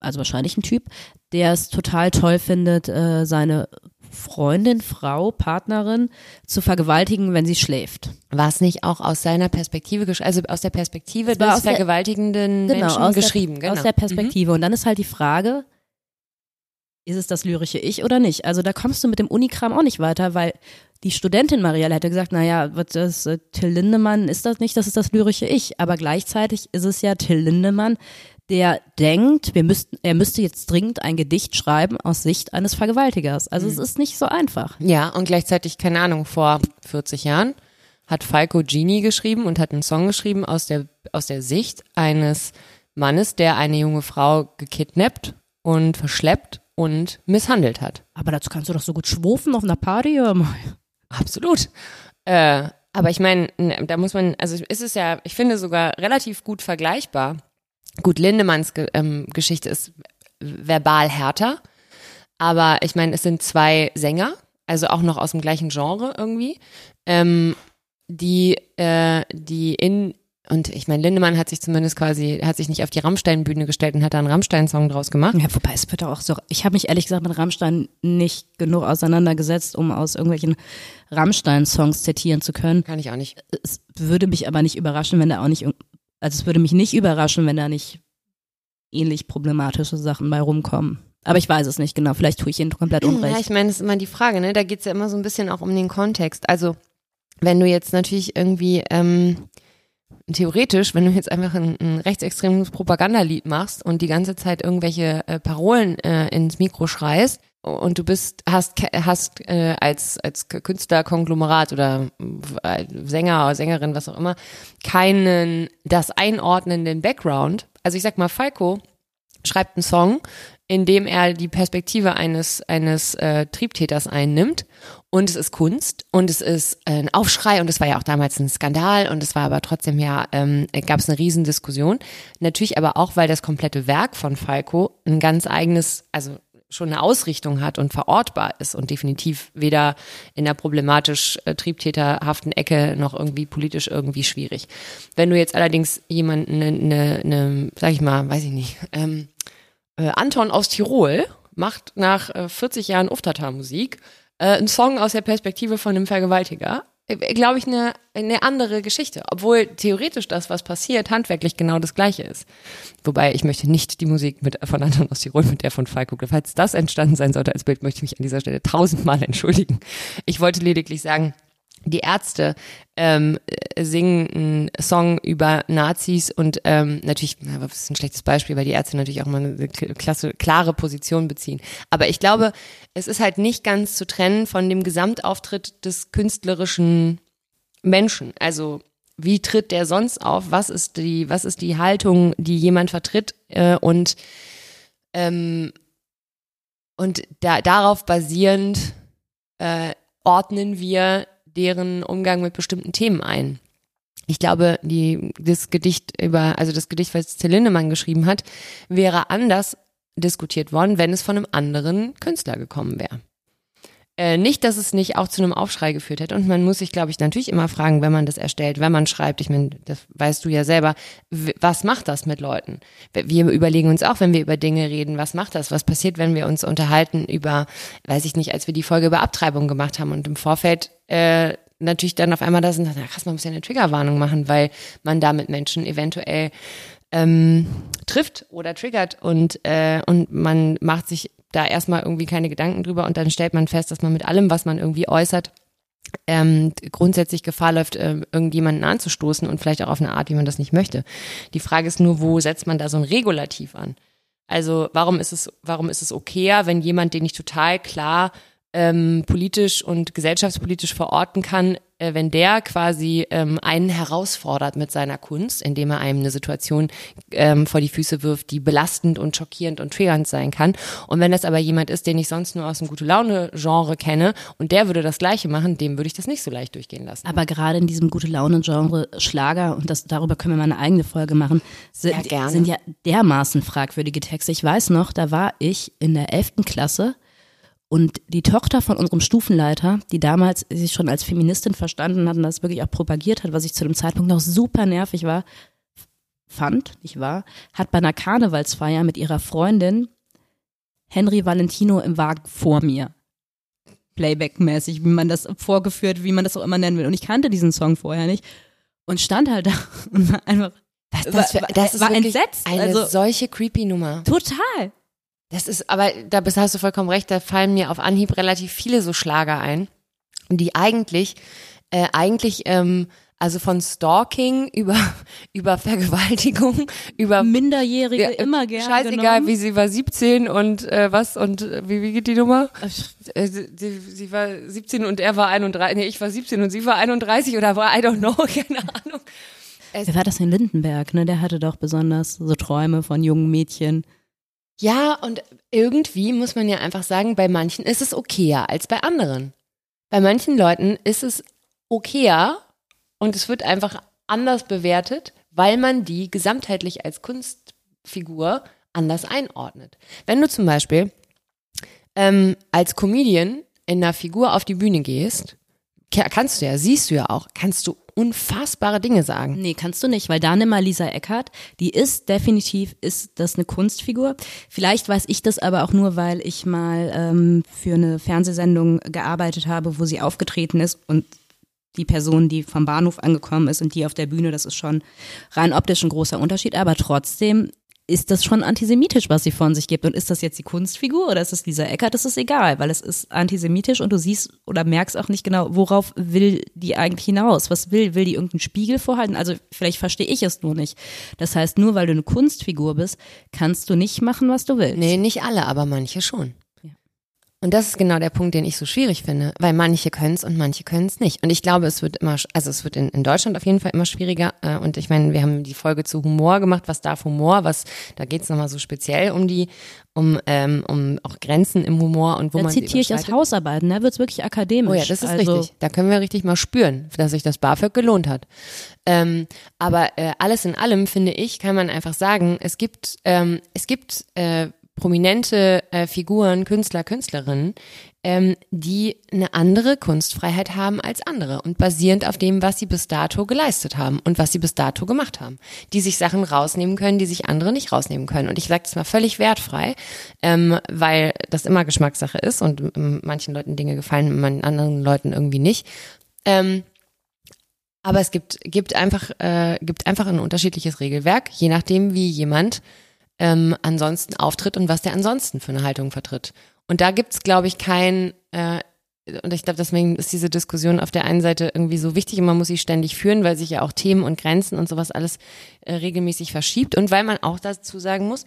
also wahrscheinlich ein Typ, der es total toll findet, äh, seine Freundin, Frau, Partnerin zu vergewaltigen, wenn sie schläft. War es nicht auch aus seiner Perspektive, gesch- also aus der Perspektive Es war des aus der- vergewaltigenden Menschen aus geschrieben? der, genau. aus der Perspektive. Und dann ist halt die Frage, ist es das lyrische Ich oder nicht? Also da kommst du mit dem Unikram auch nicht weiter, weil die Studentin Marielle hätte gesagt, naja, was ist äh, Till Lindemann, ist das nicht, das ist das lyrische Ich. Aber gleichzeitig ist es ja Till Lindemann, der denkt, wir müssten, er müsste jetzt dringend ein Gedicht schreiben aus Sicht eines Vergewaltigers. Also Mhm. es ist nicht so einfach. Ja, und gleichzeitig, keine Ahnung, vor 40 Jahren hat Falco Genie geschrieben und hat einen Song geschrieben aus der, aus der Sicht eines Mannes, der eine junge Frau gekidnappt und verschleppt und misshandelt hat. Aber dazu kannst du doch so gut schwufen auf einer Party. Absolut. Äh, aber ich meine, ne, da muss man, also ist es ja, ich finde sogar relativ gut vergleichbar. Gut, Lindemanns ähm, Geschichte ist verbal härter, aber ich meine, es sind zwei Sänger, also auch noch aus dem gleichen Genre irgendwie, ähm, die, äh, die in und ich meine, Lindemann hat sich zumindest quasi, hat sich nicht auf die Rammstein-Bühne gestellt und hat da einen Rammstein-Song draus gemacht. Ja, wobei es wird auch so. Ich habe mich ehrlich gesagt mit Rammstein nicht genug auseinandergesetzt, um aus irgendwelchen Rammstein-Songs zitieren zu können. Kann ich auch nicht. Es würde mich aber nicht überraschen, wenn da auch nicht, also es würde mich nicht überraschen, wenn da nicht ähnlich problematische Sachen bei rumkommen. Aber ich weiß es nicht genau. Vielleicht tue ich Ihnen komplett Ja, unrecht. ich meine, das ist immer die Frage, ne? Da geht's ja immer so ein bisschen auch um den Kontext. Also, wenn du jetzt natürlich irgendwie, ähm, theoretisch, wenn du jetzt einfach ein, ein rechtsextremes Propagandalied machst und die ganze Zeit irgendwelche äh, Parolen äh, ins Mikro schreist und du bist, hast, hast äh, als, als Künstlerkonglomerat oder äh, Sänger oder Sängerin, was auch immer, keinen das einordnenden Background. Also ich sag mal, Falco schreibt einen Song, in dem er die Perspektive eines, eines äh, Triebtäters einnimmt. Und es ist Kunst und es ist ein Aufschrei und es war ja auch damals ein Skandal und es war aber trotzdem ja, ähm, gab es eine Riesendiskussion. Natürlich aber auch, weil das komplette Werk von Falco ein ganz eigenes, also schon eine Ausrichtung hat und verortbar ist und definitiv weder in der problematisch äh, triebtäterhaften Ecke noch irgendwie politisch irgendwie schwierig. Wenn du jetzt allerdings jemanden, ne, ne, ne, sag ich mal, weiß ich nicht, ähm, äh, Anton aus Tirol macht nach äh, 40 Jahren Uftata-Musik äh, einen Song aus der Perspektive von einem Vergewaltiger. Äh, Glaube ich, eine, eine andere Geschichte. Obwohl theoretisch das, was passiert, handwerklich genau das Gleiche ist. Wobei ich möchte nicht die Musik mit, von Anton aus Tirol mit der von Falco. Falls das entstanden sein sollte als Bild, möchte ich mich an dieser Stelle tausendmal entschuldigen. Ich wollte lediglich sagen, die Ärzte ähm, singen einen Song über Nazis und ähm, natürlich, na, das ist ein schlechtes Beispiel, weil die Ärzte natürlich auch mal eine klasse, klare Position beziehen. Aber ich glaube, es ist halt nicht ganz zu trennen von dem Gesamtauftritt des künstlerischen Menschen. Also wie tritt der sonst auf? Was ist die, was ist die Haltung, die jemand vertritt? Äh, und ähm, und da, darauf basierend äh, ordnen wir deren Umgang mit bestimmten Themen ein. Ich glaube, die, das Gedicht über, also das Gedicht, was Till geschrieben hat, wäre anders diskutiert worden, wenn es von einem anderen Künstler gekommen wäre. Äh, nicht, dass es nicht auch zu einem Aufschrei geführt hätte. Und man muss sich, glaube ich, natürlich immer fragen, wenn man das erstellt, wenn man schreibt, ich meine, das weißt du ja selber, was macht das mit Leuten? Wir überlegen uns auch, wenn wir über Dinge reden, was macht das? Was passiert, wenn wir uns unterhalten über, weiß ich nicht, als wir die Folge über Abtreibung gemacht haben und im Vorfeld äh, natürlich dann auf einmal da sind, na krass, man muss ja eine Triggerwarnung machen, weil man damit Menschen eventuell ähm, trifft oder triggert und, äh, und man macht sich da erstmal irgendwie keine Gedanken drüber und dann stellt man fest, dass man mit allem, was man irgendwie äußert, ähm, grundsätzlich Gefahr läuft, äh, irgendjemanden anzustoßen und vielleicht auch auf eine Art, wie man das nicht möchte. Die Frage ist nur, wo setzt man da so ein Regulativ an? Also warum ist es, warum ist es okayer, wenn jemand, den ich total klar ähm, politisch und gesellschaftspolitisch verorten kann, äh, wenn der quasi ähm, einen herausfordert mit seiner Kunst, indem er einem eine Situation ähm, vor die Füße wirft, die belastend und schockierend und triggernd sein kann. Und wenn das aber jemand ist, den ich sonst nur aus dem Gute-Laune-Genre kenne und der würde das Gleiche machen, dem würde ich das nicht so leicht durchgehen lassen. Aber gerade in diesem Gute-Laune-Genre Schlager, und das, darüber können wir mal eine eigene Folge machen, sind ja, sind ja dermaßen fragwürdige Texte. Ich weiß noch, da war ich in der elften Klasse und die Tochter von unserem Stufenleiter, die damals sich schon als Feministin verstanden hat und das wirklich auch propagiert hat, was ich zu dem Zeitpunkt noch super nervig war, fand, nicht wahr, hat bei einer Karnevalsfeier mit ihrer Freundin Henry Valentino im Wagen vor mir. Playback-mäßig, wie man das vorgeführt, wie man das auch immer nennen will. Und ich kannte diesen Song vorher nicht und stand halt da und war einfach was das, für, das war, war entsetzt. Eine also, solche creepy Nummer. Total. Das ist, aber da hast du vollkommen recht, da fallen mir auf Anhieb relativ viele so Schlager ein, die eigentlich, äh, eigentlich, ähm, also von Stalking über, über Vergewaltigung, über Minderjährige ja, immer gerne. Scheißegal, genommen. wie sie war 17 und äh, was und äh, wie, wie geht die Nummer? Äh, sie, sie war 17 und er war 31, nee, ich war 17 und sie war 31 oder war, I don't know, keine Ahnung. Wer war das in Lindenberg, ne? Der hatte doch besonders so Träume von jungen Mädchen. Ja, und irgendwie muss man ja einfach sagen, bei manchen ist es okayer als bei anderen. Bei manchen Leuten ist es okayer und es wird einfach anders bewertet, weil man die gesamtheitlich als Kunstfigur anders einordnet. Wenn du zum Beispiel ähm, als Comedian in einer Figur auf die Bühne gehst, kannst du ja, siehst du ja auch, kannst du unfassbare Dinge sagen. Nee, kannst du nicht, weil da nimm mal Lisa Eckert, die ist definitiv, ist das eine Kunstfigur. Vielleicht weiß ich das aber auch nur, weil ich mal ähm, für eine Fernsehsendung gearbeitet habe, wo sie aufgetreten ist und die Person, die vom Bahnhof angekommen ist und die auf der Bühne, das ist schon rein optisch ein großer Unterschied, aber trotzdem ist das schon antisemitisch, was sie von sich gibt. Und ist das jetzt die Kunstfigur oder ist es Lisa Eckert? Das ist egal, weil es ist antisemitisch und du siehst oder merkst auch nicht genau, worauf will die eigentlich hinaus? Was will? Will die irgendeinen Spiegel vorhalten? Also vielleicht verstehe ich es nur nicht. Das heißt, nur weil du eine Kunstfigur bist, kannst du nicht machen, was du willst. Nee, nicht alle, aber manche schon. Und das ist genau der Punkt, den ich so schwierig finde, weil manche können es und manche können es nicht. Und ich glaube, es wird immer, also es wird in, in Deutschland auf jeden Fall immer schwieriger. Äh, und ich meine, wir haben die Folge zu Humor gemacht. Was darf Humor? Was, da geht es nochmal so speziell um die, um, ähm, um auch Grenzen im Humor und wo da man. Da zitiere ich aus Hausarbeiten, da wird's wirklich akademisch. Oh ja, das ist also richtig. Da können wir richtig mal spüren, dass sich das BAföG gelohnt hat. Ähm, aber äh, alles in allem finde ich, kann man einfach sagen, es gibt, ähm, es gibt äh, prominente äh, Figuren, Künstler, Künstlerinnen, ähm, die eine andere Kunstfreiheit haben als andere und basierend auf dem, was sie bis dato geleistet haben und was sie bis dato gemacht haben, die sich Sachen rausnehmen können, die sich andere nicht rausnehmen können. Und ich sage das mal völlig wertfrei, ähm, weil das immer Geschmackssache ist und ähm, manchen Leuten Dinge gefallen, manchen anderen Leuten irgendwie nicht. Ähm, aber es gibt, gibt einfach, äh, gibt einfach ein unterschiedliches Regelwerk, je nachdem, wie jemand ähm, ansonsten auftritt und was der ansonsten für eine Haltung vertritt. Und da gibt's, glaube ich, kein, äh, und ich glaube, deswegen ist diese Diskussion auf der einen Seite irgendwie so wichtig und man muss sie ständig führen, weil sich ja auch Themen und Grenzen und sowas alles äh, regelmäßig verschiebt und weil man auch dazu sagen muss,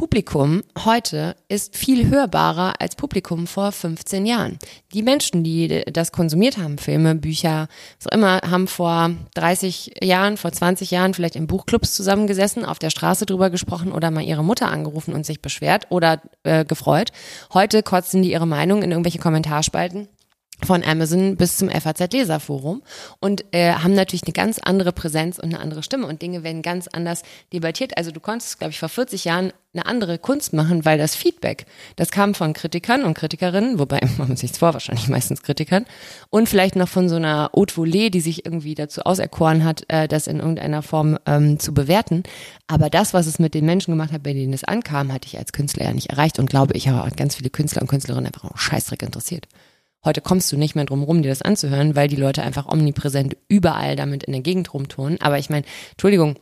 Publikum heute ist viel hörbarer als Publikum vor 15 Jahren. Die Menschen, die das konsumiert haben, Filme, Bücher, was auch immer, haben vor 30 Jahren, vor 20 Jahren vielleicht in Buchclubs zusammengesessen, auf der Straße drüber gesprochen oder mal ihre Mutter angerufen und sich beschwert oder äh, gefreut. Heute kotzen die ihre Meinung in irgendwelche Kommentarspalten von Amazon bis zum FAZ-Leserforum und äh, haben natürlich eine ganz andere Präsenz und eine andere Stimme und Dinge werden ganz anders debattiert. Also du konntest, glaube ich, vor 40 Jahren eine andere Kunst machen, weil das Feedback, das kam von Kritikern und Kritikerinnen, wobei man sich nichts vor, wahrscheinlich meistens Kritikern, und vielleicht noch von so einer Haute Volée, die sich irgendwie dazu auserkoren hat, äh, das in irgendeiner Form ähm, zu bewerten. Aber das, was es mit den Menschen gemacht hat, bei denen es ankam, hatte ich als Künstler ja nicht erreicht und glaube ich, habe auch ganz viele Künstler und Künstlerinnen einfach auch Scheißdreck interessiert. Heute kommst du nicht mehr drum rum, dir das anzuhören, weil die Leute einfach omnipräsent überall damit in der Gegend rumtun. Aber ich meine, Entschuldigung,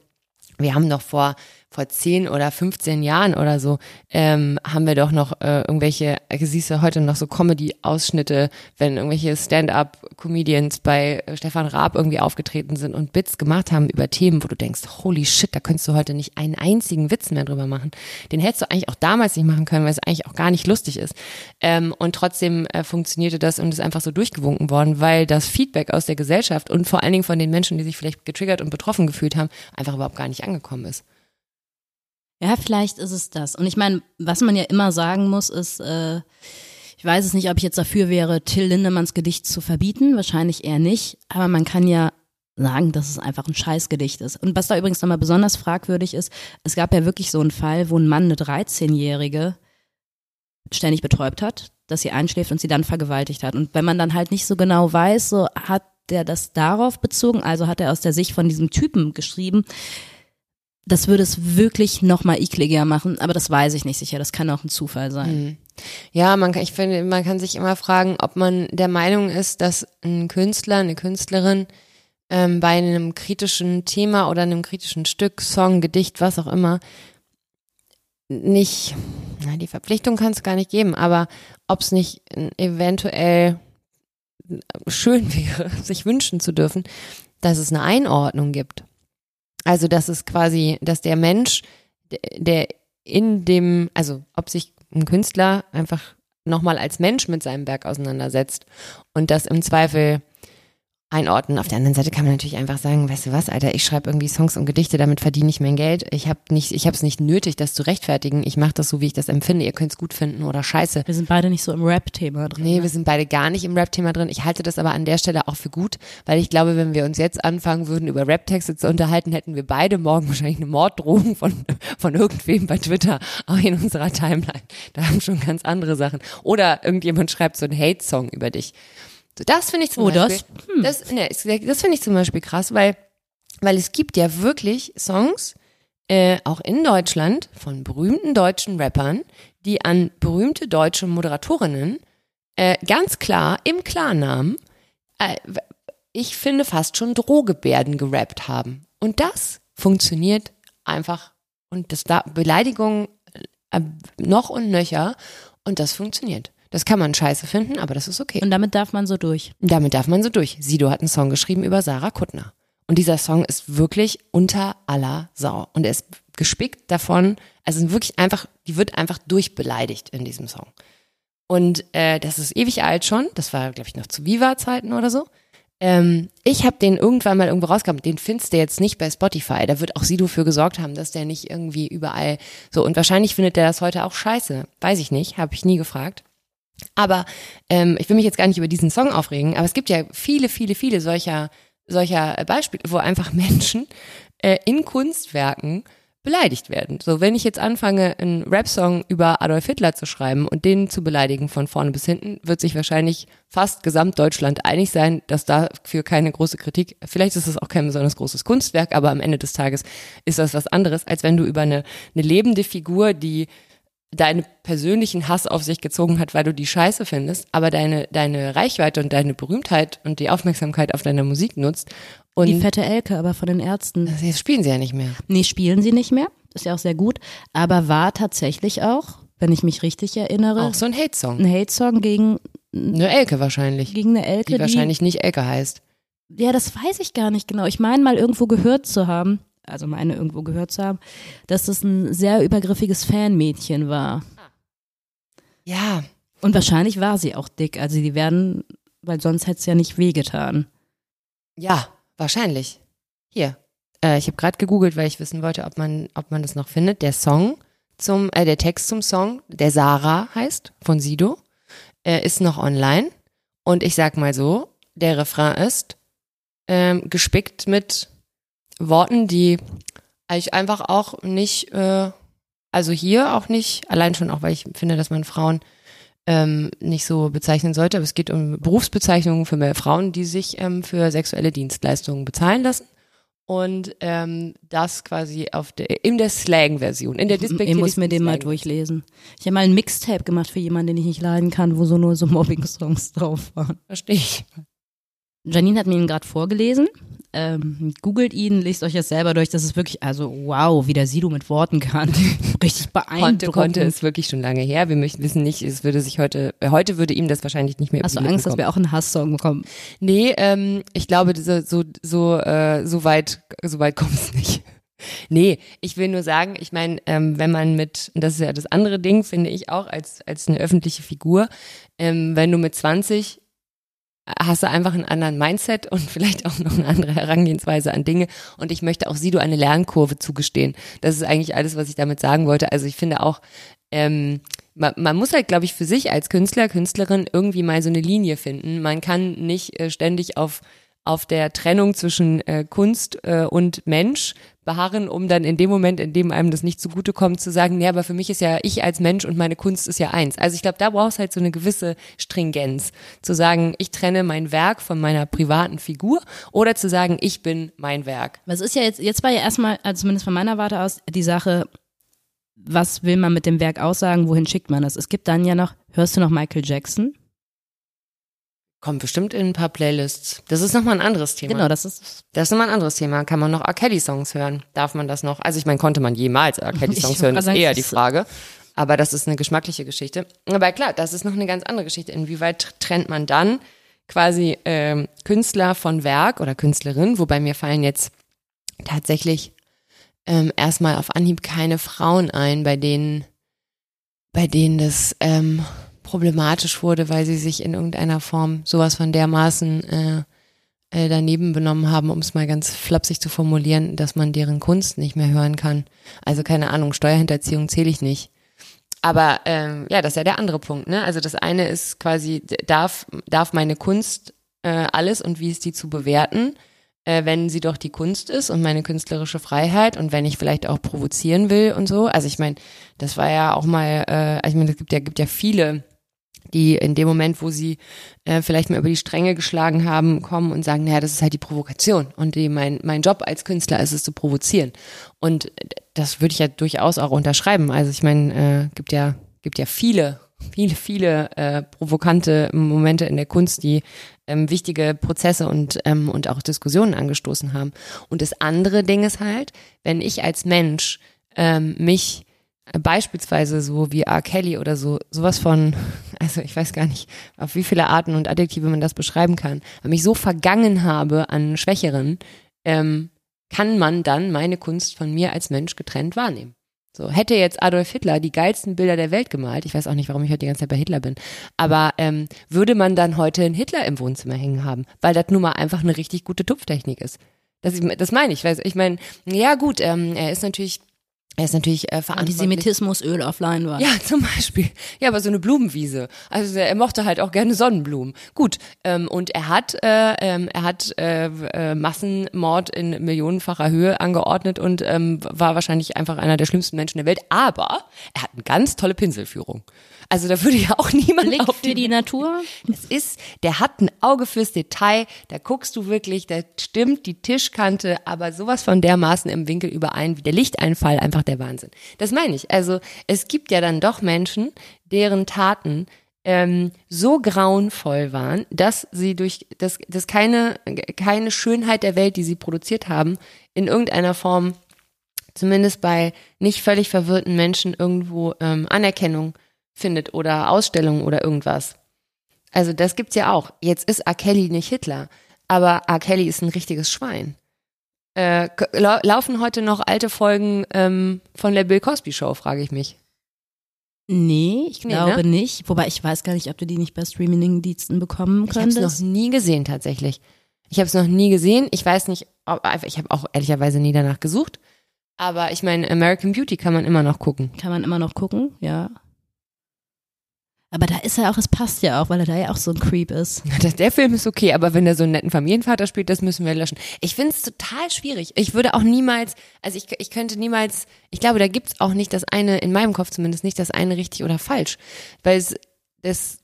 wir haben doch vor vor 10 oder 15 Jahren oder so, ähm, haben wir doch noch äh, irgendwelche, äh, siehst du heute noch so Comedy-Ausschnitte, wenn irgendwelche Stand-up-Comedians bei äh, Stefan Raab irgendwie aufgetreten sind und Bits gemacht haben über Themen, wo du denkst, holy shit, da könntest du heute nicht einen einzigen Witz mehr drüber machen. Den hättest du eigentlich auch damals nicht machen können, weil es eigentlich auch gar nicht lustig ist. Ähm, und trotzdem äh, funktionierte das und ist einfach so durchgewunken worden, weil das Feedback aus der Gesellschaft und vor allen Dingen von den Menschen, die sich vielleicht getriggert und betroffen gefühlt haben, einfach überhaupt gar nicht angekommen ist. Ja, vielleicht ist es das. Und ich meine, was man ja immer sagen muss, ist, äh, ich weiß es nicht, ob ich jetzt dafür wäre, Till Lindemanns Gedicht zu verbieten. Wahrscheinlich eher nicht. Aber man kann ja sagen, dass es einfach ein Scheißgedicht ist. Und was da übrigens nochmal besonders fragwürdig ist, es gab ja wirklich so einen Fall, wo ein Mann eine 13-Jährige ständig betäubt hat, dass sie einschläft und sie dann vergewaltigt hat. Und wenn man dann halt nicht so genau weiß, so hat der das darauf bezogen, also hat er aus der Sicht von diesem Typen geschrieben, das würde es wirklich noch mal ekliger machen, aber das weiß ich nicht sicher. Das kann auch ein Zufall sein. Hm. Ja, man kann, ich finde, man kann sich immer fragen, ob man der Meinung ist, dass ein Künstler, eine Künstlerin ähm, bei einem kritischen Thema oder einem kritischen Stück, Song, Gedicht, was auch immer, nicht, na, die Verpflichtung kann es gar nicht geben, aber ob es nicht eventuell schön wäre, sich wünschen zu dürfen, dass es eine Einordnung gibt. Also, dass es quasi, dass der Mensch, der in dem, also ob sich ein Künstler einfach nochmal als Mensch mit seinem Werk auseinandersetzt und das im Zweifel einordnen. Auf der anderen Seite kann man natürlich einfach sagen, weißt du was, Alter, ich schreibe irgendwie Songs und Gedichte, damit verdiene ich mein Geld. Ich habe nicht, ich habe es nicht nötig, das zu rechtfertigen. Ich mache das so, wie ich das empfinde. Ihr könnt es gut finden oder scheiße. Wir sind beide nicht so im Rap-Thema drin. Nee, ne? wir sind beide gar nicht im Rap-Thema drin. Ich halte das aber an der Stelle auch für gut, weil ich glaube, wenn wir uns jetzt anfangen würden, über Rap-Texte zu unterhalten, hätten wir beide morgen wahrscheinlich eine Morddrohung von, von irgendwem bei Twitter auch in unserer Timeline. Da haben schon ganz andere Sachen. Oder irgendjemand schreibt so einen Hate-Song über dich. So, das finde ich zum oh, Beispiel. Das, hm. das, ne, das finde ich zum Beispiel krass, weil, weil es gibt ja wirklich Songs, äh, auch in Deutschland, von berühmten deutschen Rappern, die an berühmte deutsche Moderatorinnen äh, ganz klar im Klarnamen, äh, ich finde fast schon Drohgebärden gerappt haben. Und das funktioniert einfach. Und das da Beleidigung äh, noch und nöcher. Und das funktioniert. Das kann man scheiße finden, aber das ist okay. Und damit darf man so durch. Damit darf man so durch. Sido hat einen Song geschrieben über Sarah Kuttner. Und dieser Song ist wirklich unter aller Sau. Und er ist gespickt davon, also wirklich einfach, die wird einfach durchbeleidigt in diesem Song. Und äh, das ist ewig alt schon. Das war, glaube ich, noch zu Viva-Zeiten oder so. Ähm, ich habe den irgendwann mal irgendwo rausgekommen. Den findest du jetzt nicht bei Spotify. Da wird auch Sido für gesorgt haben, dass der nicht irgendwie überall so. Und wahrscheinlich findet der das heute auch scheiße. Weiß ich nicht, habe ich nie gefragt. Aber ähm, ich will mich jetzt gar nicht über diesen Song aufregen, aber es gibt ja viele, viele, viele solcher, solcher Beispiele, wo einfach Menschen äh, in Kunstwerken beleidigt werden. So, wenn ich jetzt anfange, einen Rap-Song über Adolf Hitler zu schreiben und den zu beleidigen von vorne bis hinten, wird sich wahrscheinlich fast Gesamtdeutschland einig sein, dass dafür keine große Kritik, vielleicht ist es auch kein besonders großes Kunstwerk, aber am Ende des Tages ist das was anderes, als wenn du über eine, eine lebende Figur, die deinen persönlichen Hass auf sich gezogen hat, weil du die scheiße findest, aber deine, deine Reichweite und deine Berühmtheit und die Aufmerksamkeit auf deine Musik nutzt. Und die fette Elke, aber von den Ärzten. Jetzt spielen sie ja nicht mehr. Nee, spielen sie nicht mehr. Ist ja auch sehr gut. Aber war tatsächlich auch, wenn ich mich richtig erinnere. Auch so ein Hate-Song. Ein Hate-Song gegen Eine Elke wahrscheinlich. gegen eine Elke, Die wahrscheinlich nicht Elke heißt. Ja, das weiß ich gar nicht genau. Ich meine mal irgendwo gehört zu haben, also meine irgendwo gehört zu haben, dass das ein sehr übergriffiges Fanmädchen war. Ja, Und wahrscheinlich war sie auch dick. Also die werden, weil sonst hätte es ja nicht wehgetan. ja, wahrscheinlich. Hier. Äh, ich habe gerade gegoogelt, weil ich wissen wollte, ob man, ob man das noch findet. Der Song zum, äh, der Text zum Song, der Sarah heißt, von Sido, äh, ist noch online. Und ich sag mal so, der Refrain ist ähm, gespickt mit Worten, die ich einfach auch nicht, äh, also hier auch nicht, allein schon auch, weil ich finde, dass man Frauen ähm, nicht so bezeichnen sollte, aber es geht um Berufsbezeichnungen für mehr Frauen, die sich ähm, für sexuelle Dienstleistungen bezahlen lassen. Und ähm, das quasi auf der, in der Slang-Version, in der Ich muss mir den mal durchlesen. Ich habe mal ein Mixtape gemacht für jemanden, den ich nicht leiden kann, wo so nur so Mobbing-Songs drauf waren. Verstehe ich. Janine hat mir ihn gerade vorgelesen. Ähm, googelt ihn, lest euch das selber durch. Das ist wirklich, also wow, wie der Sido mit Worten kann. Richtig beeindruckend. Konnte, konnte ist wirklich schon lange her. Wir möchten wissen nicht, es würde sich heute, äh, heute würde ihm das wahrscheinlich nicht mehr Hast du Angst, dass wir auch einen Hasssong bekommen? Nee, ähm, ich glaube, so, so, so, äh, so weit, so weit kommt es nicht. Nee, ich will nur sagen, ich meine, ähm, wenn man mit, und das ist ja das andere Ding, finde ich auch, als, als eine öffentliche Figur, ähm, wenn du mit 20 hast du einfach einen anderen Mindset und vielleicht auch noch eine andere Herangehensweise an Dinge. Und ich möchte auch Sido eine Lernkurve zugestehen. Das ist eigentlich alles, was ich damit sagen wollte. Also ich finde auch, ähm, man, man muss halt, glaube ich, für sich als Künstler, Künstlerin irgendwie mal so eine Linie finden. Man kann nicht äh, ständig auf auf der Trennung zwischen äh, Kunst äh, und Mensch beharren, um dann in dem Moment, in dem einem das nicht zugutekommt, zu sagen, nee, aber für mich ist ja ich als Mensch und meine Kunst ist ja eins. Also ich glaube, da brauchst halt so eine gewisse Stringenz, zu sagen, ich trenne mein Werk von meiner privaten Figur oder zu sagen, ich bin mein Werk. Was ist ja jetzt, jetzt war ja erstmal, also zumindest von meiner Warte aus, die Sache, was will man mit dem Werk aussagen, wohin schickt man das? Es gibt dann ja noch, hörst du noch Michael Jackson? Kommt bestimmt in ein paar Playlists. Das ist nochmal ein anderes Thema. Genau, das ist, Das ist nochmal ein anderes Thema. Kann man noch R. Kelly-Songs hören? Darf man das noch? Also ich meine, konnte man jemals R. Kelly-Songs hören? Ist eher die Frage. Aber das ist eine geschmackliche Geschichte. Aber klar, das ist noch eine ganz andere Geschichte. Inwieweit trennt man dann quasi ähm, Künstler von Werk oder Künstlerin? Wobei mir fallen jetzt tatsächlich ähm, erstmal auf Anhieb keine Frauen ein, bei denen, bei denen das ähm, problematisch wurde, weil sie sich in irgendeiner Form sowas von dermaßen äh, äh, daneben benommen haben, um es mal ganz flapsig zu formulieren, dass man deren Kunst nicht mehr hören kann. Also keine Ahnung, Steuerhinterziehung zähle ich nicht. Aber ähm, ja, das ist ja der andere Punkt. Ne? Also das eine ist quasi, darf, darf meine Kunst äh, alles und wie ist die zu bewerten, äh, wenn sie doch die Kunst ist und meine künstlerische Freiheit und wenn ich vielleicht auch provozieren will und so. Also ich meine, das war ja auch mal, äh, ich meine, es gibt ja, gibt ja viele die in dem Moment, wo sie äh, vielleicht mal über die Stränge geschlagen haben, kommen und sagen, naja, das ist halt die Provokation. Und die, mein, mein Job als Künstler ist es zu provozieren. Und das würde ich ja durchaus auch unterschreiben. Also ich meine, äh, gibt ja, gibt ja viele, viele, viele äh, provokante Momente in der Kunst, die ähm, wichtige Prozesse und, ähm, und auch Diskussionen angestoßen haben. Und das andere Ding ist halt, wenn ich als Mensch ähm, mich beispielsweise so wie R. Kelly oder so, sowas von, also ich weiß gar nicht, auf wie viele Arten und Adjektive man das beschreiben kann, wenn ich so vergangen habe an Schwächeren, ähm, kann man dann meine Kunst von mir als Mensch getrennt wahrnehmen. So, hätte jetzt Adolf Hitler die geilsten Bilder der Welt gemalt, ich weiß auch nicht, warum ich heute die ganze Zeit bei Hitler bin, aber ähm, würde man dann heute einen Hitler im Wohnzimmer hängen haben, weil das nun mal einfach eine richtig gute Tupftechnik ist. Das, das meine ich, weil ich meine, ja gut, ähm, er ist natürlich er ist natürlich äh, verantwortlich. Antisemitismus, Öl auf Leinwand. Ja, zum Beispiel. Ja, aber so eine Blumenwiese. Also er mochte halt auch gerne Sonnenblumen. Gut. Ähm, und er hat, äh, ähm, er hat äh, äh, Massenmord in millionenfacher Höhe angeordnet und ähm, war wahrscheinlich einfach einer der schlimmsten Menschen der Welt. Aber er hat eine ganz tolle Pinselführung. Also da würde ja auch niemand Blick auf für die Natur. es ist, der hat ein Auge fürs Detail, da guckst du wirklich, da stimmt die Tischkante, aber sowas von dermaßen im Winkel überein, wie der Lichteinfall, einfach der Wahnsinn. Das meine ich. Also es gibt ja dann doch Menschen, deren Taten ähm, so grauenvoll waren, dass sie durch, dass, dass keine, keine Schönheit der Welt, die sie produziert haben, in irgendeiner Form, zumindest bei nicht völlig verwirrten Menschen, irgendwo ähm, Anerkennung findet oder Ausstellungen oder irgendwas. Also das gibt's ja auch. Jetzt ist R. Kelly nicht Hitler, aber R. Kelly ist ein richtiges Schwein. Äh, laufen heute noch alte Folgen ähm, von der Bill Cosby Show, frage ich mich. Nee, ich Nee, glaube ne? nicht. Wobei ich weiß gar nicht, ob du die nicht bei Streaming-Diensten bekommen Ich habe es könntest. noch nie gesehen tatsächlich. Ich habe es noch nie gesehen. Ich weiß nicht, ob, ich habe auch ehrlicherweise nie danach gesucht. Aber ich meine, American Beauty kann man immer noch gucken. Kann man immer noch gucken, ja. Aber da ist er auch, es passt ja auch, weil er da ja auch so ein Creep ist. Der, der Film ist okay, aber wenn er so einen netten Familienvater spielt, das müssen wir löschen. Ich finde es total schwierig. Ich würde auch niemals, also ich, ich könnte niemals, ich glaube, da gibt's auch nicht das eine, in meinem Kopf zumindest nicht das eine richtig oder falsch. Weil es, das,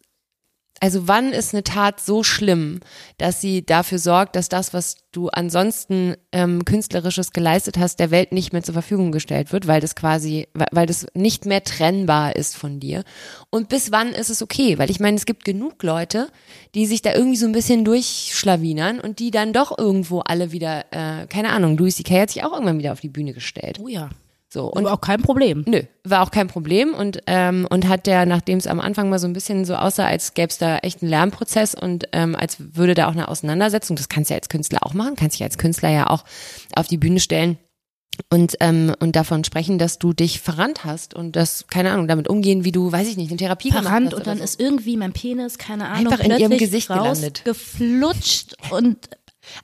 also wann ist eine Tat so schlimm, dass sie dafür sorgt, dass das, was du ansonsten ähm, künstlerisches geleistet hast, der Welt nicht mehr zur Verfügung gestellt wird, weil das quasi, weil, das nicht mehr trennbar ist von dir. Und bis wann ist es okay? Weil ich meine, es gibt genug Leute, die sich da irgendwie so ein bisschen durchschlawinern und die dann doch irgendwo alle wieder, äh, keine Ahnung, Louis C.K. hat sich auch irgendwann wieder auf die Bühne gestellt. Oh ja. So, Und und auch kein Problem. Nö, war auch kein Problem und ähm, und hat der, nachdem es am Anfang mal so ein bisschen so aussah, als gäbe es da echt einen Lernprozess und ähm, als würde da auch eine Auseinandersetzung, das kannst du ja als Künstler auch machen, kannst dich als Künstler ja auch auf die Bühne stellen und ähm, und davon sprechen, dass du dich verrannt hast und das keine Ahnung damit umgehen, wie du, weiß ich nicht, eine Therapie gemacht Verrannt hast und dann so. ist irgendwie mein Penis, keine Ahnung, Einfach in ihrem Gesicht gelandet. rausgeflutscht und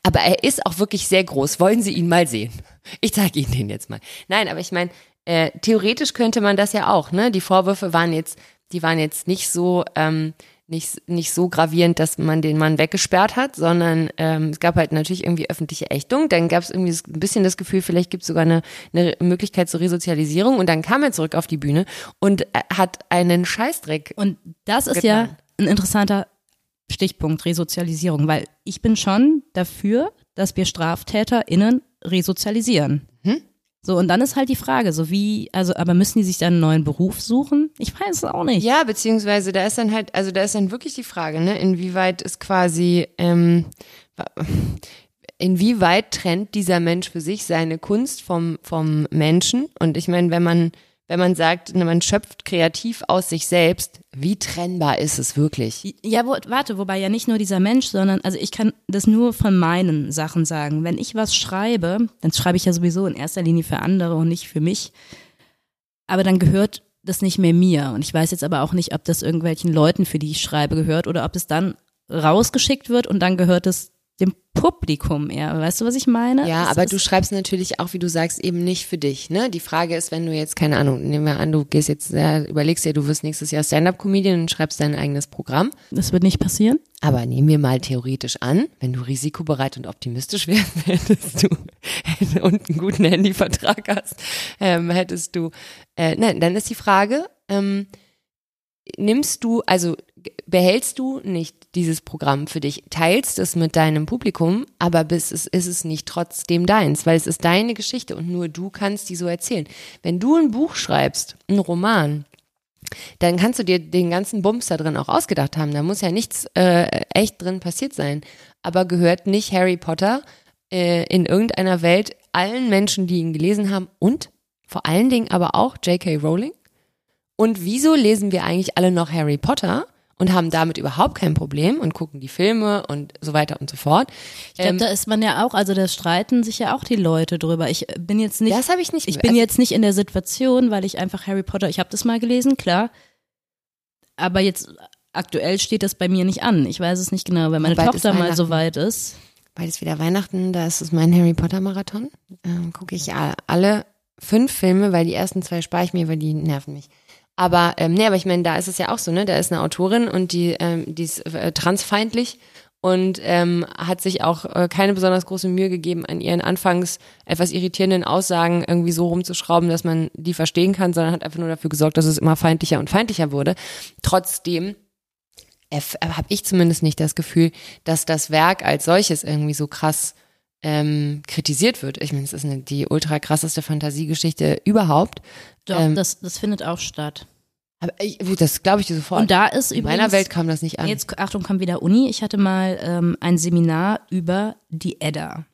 Aber er ist auch wirklich sehr groß. Wollen Sie ihn mal sehen? Ich zeige Ihnen den jetzt mal. Nein, aber ich meine, äh, theoretisch könnte man das ja auch. Ne, die Vorwürfe waren jetzt, die waren jetzt nicht so, ähm, nicht nicht so gravierend, dass man den Mann weggesperrt hat, sondern ähm, es gab halt natürlich irgendwie öffentliche Ächtung. Dann gab es irgendwie ein bisschen das Gefühl, vielleicht gibt es sogar eine, eine Möglichkeit zur Resozialisierung. Und dann kam er zurück auf die Bühne und äh, hat einen Scheißdreck. Und das ist Getan. ja ein interessanter Stichpunkt, Resozialisierung, weil ich bin schon dafür, dass wir StraftäterInnen resozialisieren. Hm? So, und dann ist halt die Frage, so wie, also, aber müssen die sich dann einen neuen Beruf suchen? Ich weiß es auch nicht. Ja, beziehungsweise da ist dann halt, also da ist dann wirklich die Frage, ne, inwieweit ist quasi, ähm, inwieweit trennt dieser Mensch für sich seine Kunst vom, vom Menschen? Und ich meine, wenn man, wenn man sagt, man schöpft kreativ aus sich selbst, wie trennbar ist es wirklich? Ja, wo, warte, wobei ja nicht nur dieser Mensch, sondern, also ich kann das nur von meinen Sachen sagen. Wenn ich was schreibe, dann schreibe ich ja sowieso in erster Linie für andere und nicht für mich. Aber dann gehört das nicht mehr mir. Und ich weiß jetzt aber auch nicht, ob das irgendwelchen Leuten, für die ich schreibe, gehört oder ob es dann rausgeschickt wird und dann gehört es dem Publikum eher. Weißt du, was ich meine? Ja, Es aber du schreibst natürlich auch, wie du sagst, eben nicht für dich. Ne? Die Frage ist, wenn du jetzt, keine Ahnung, nehmen wir an, du gehst jetzt, ja, überlegst dir, du wirst nächstes Jahr Stand-Up-Comedian und schreibst dein eigenes Programm. Das wird nicht passieren. Aber nehmen wir mal theoretisch an, wenn du risikobereit und optimistisch wärst, hättest du und einen guten Handyvertrag hast, ähm, hättest du, äh, nein, dann ist die Frage, ähm, nimmst du, also behältst du nicht dieses Programm für dich, teilst es mit deinem Publikum, aber bis es ist es nicht trotzdem deins, weil es ist deine Geschichte und nur du kannst die so erzählen. Wenn du ein Buch schreibst, einen Roman, dann kannst du dir den ganzen Bums da drin auch ausgedacht haben. Da muss ja nichts äh, echt drin passiert sein. Aber gehört nicht Harry Potter äh, in irgendeiner Welt allen Menschen, die ihn gelesen haben und vor allen Dingen aber auch J.K. Rowling? Und wieso lesen wir eigentlich alle noch Harry Potter und haben damit überhaupt kein Problem und gucken die Filme und so weiter und so fort? Ich glaube, Ähm, da ist man ja auch, also da streiten sich ja auch die Leute drüber. Ich bin jetzt nicht. das habe ich nicht. Ich bin also, jetzt nicht in der Situation, weil ich einfach Harry Potter, ich habe das mal gelesen, klar. Aber jetzt aktuell steht das bei mir nicht an. Ich weiß es nicht genau, wenn meine Bald Tochter mal so weit ist. bald ist wieder Weihnachten, da ist es mein Harry Potter Marathon. Ähm, Gucke ich alle fünf Filme, weil die ersten zwei spare ich mir, weil die nerven mich. Aber ähm, nee, aber ich meine, da ist es ja auch so, ne? Da ist eine Autorin und die, ähm, die ist äh, transfeindlich und ähm, hat sich auch äh, keine besonders große Mühe gegeben, an ihren anfangs etwas irritierenden Aussagen irgendwie so rumzuschrauben, dass man die verstehen kann, sondern hat einfach nur dafür gesorgt, dass es immer feindlicher und feindlicher wurde. Trotzdem habe ich zumindest nicht das Gefühl, dass das Werk als solches irgendwie so krass ähm, kritisiert wird. Ich meine, es ist eine, die ultra krasseste Fantasiegeschichte überhaupt. Doch, Ähm, das, das findet auch statt. Aber ich, das glaube ich dir sofort. Und da ist In übrigens, meiner Welt kam das nicht an. jetzt Achtung, kommt wieder Uni. Ich hatte mal ähm, ein Seminar über die Edda.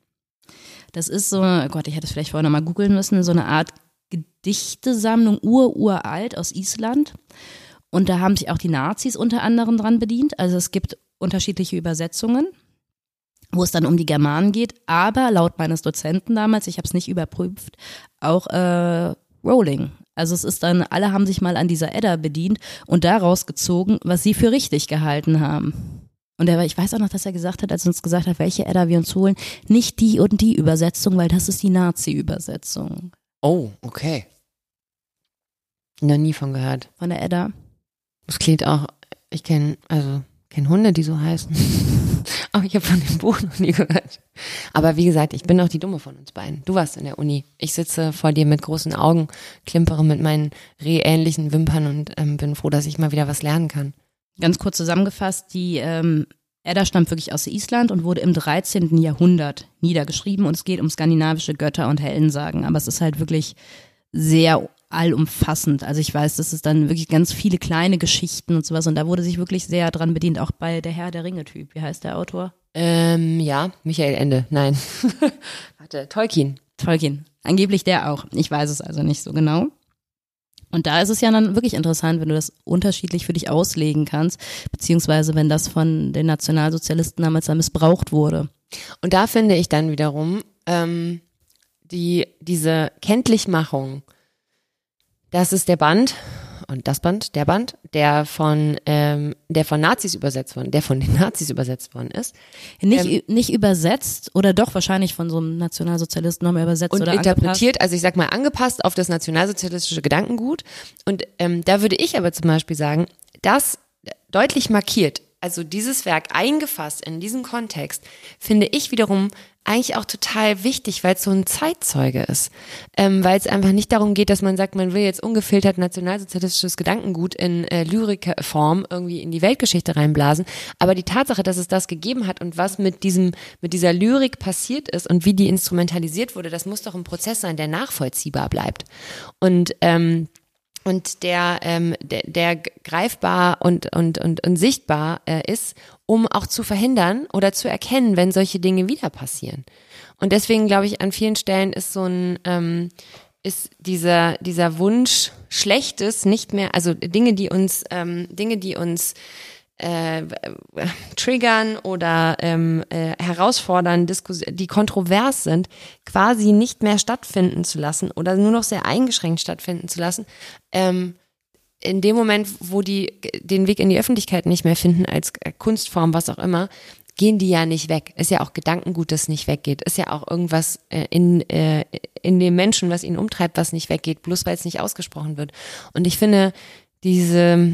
Das ist so, oh Gott, ich hätte es vielleicht vorher nochmal googeln müssen, so eine Art Gedichtesammlung, ur-uralt aus Island. Und da haben sich auch die Nazis unter anderem dran bedient. Also es gibt unterschiedliche Übersetzungen, wo es dann um die Germanen geht. Aber laut meines Dozenten damals, ich habe es nicht überprüft, auch äh, Rowling. Also es ist dann, alle haben sich mal an dieser Edda bedient und daraus gezogen, was sie für richtig gehalten haben. Und er, ich weiß auch noch, dass er gesagt hat, als er uns gesagt hat, welche Edda wir uns holen, nicht die und die Übersetzung, weil das ist die Nazi-Übersetzung. Oh, okay. Noch nie von gehört. Von der Edda. Das klingt auch, ich kenne, also, kenne Hunde, die so heißen. Aber ich habe von dem Buch noch nie gehört. Aber wie gesagt, ich bin auch die Dumme von uns beiden. Du warst in der Uni. Ich sitze vor dir mit großen Augen, klimpere mit meinen rehähnlichen Wimpern und ähm, bin froh, dass ich mal wieder was lernen kann. Ganz kurz zusammengefasst, die ähm, Edda stammt wirklich aus Island und wurde im 13. Jahrhundert niedergeschrieben und es geht um skandinavische Götter und Heldensagen. Aber es ist halt wirklich sehr allumfassend. Also ich weiß, das ist dann wirklich ganz viele kleine Geschichten und sowas und da wurde sich wirklich sehr dran bedient, auch bei der Herr der Ringe-Typ. Wie heißt der Autor? Ähm, ja, Michael Ende. Nein. Warte, Tolkien. Tolkien. Angeblich der auch. Ich weiß es also nicht so genau. Und da ist es ja dann wirklich interessant, wenn du das unterschiedlich für dich auslegen kannst, beziehungsweise wenn das von den Nationalsozialisten damals dann missbraucht wurde. Und da finde ich dann wiederum ähm, die diese Kenntlichmachung das ist der Band und das Band, der Band, der von ähm, der von Nazis übersetzt worden, der von den Nazis übersetzt worden ist. Nicht, ähm, nicht übersetzt oder doch wahrscheinlich von so einem Nationalsozialisten nochmal übersetzt und oder interpretiert, angepasst. also ich sag mal angepasst auf das nationalsozialistische Gedankengut. Und ähm, da würde ich aber zum Beispiel sagen, das deutlich markiert, also dieses Werk eingefasst in diesem Kontext, finde ich wiederum eigentlich auch total wichtig, weil es so ein Zeitzeuge ist. Ähm, weil es einfach nicht darum geht, dass man sagt, man will jetzt ungefiltert nationalsozialistisches Gedankengut in äh, Lyrikform irgendwie in die Weltgeschichte reinblasen. Aber die Tatsache, dass es das gegeben hat und was mit diesem, mit dieser Lyrik passiert ist und wie die instrumentalisiert wurde, das muss doch ein Prozess sein, der nachvollziehbar bleibt. Und ähm, und der, ähm, der, der greifbar und, und, und, und sichtbar äh, ist, um auch zu verhindern oder zu erkennen, wenn solche Dinge wieder passieren. Und deswegen glaube ich, an vielen Stellen ist so ein, ähm, ist dieser, dieser Wunsch Schlechtes nicht mehr, also Dinge, die uns, ähm, Dinge, die uns äh, triggern oder ähm, äh, herausfordern, Diskus die kontrovers sind, quasi nicht mehr stattfinden zu lassen oder nur noch sehr eingeschränkt stattfinden zu lassen, ähm, in dem Moment, wo die den Weg in die Öffentlichkeit nicht mehr finden als Kunstform, was auch immer, gehen die ja nicht weg. Ist ja auch Gedankengut, das nicht weggeht. Ist ja auch irgendwas äh, in, äh, in dem Menschen, was ihn umtreibt, was nicht weggeht, bloß weil es nicht ausgesprochen wird. Und ich finde, diese,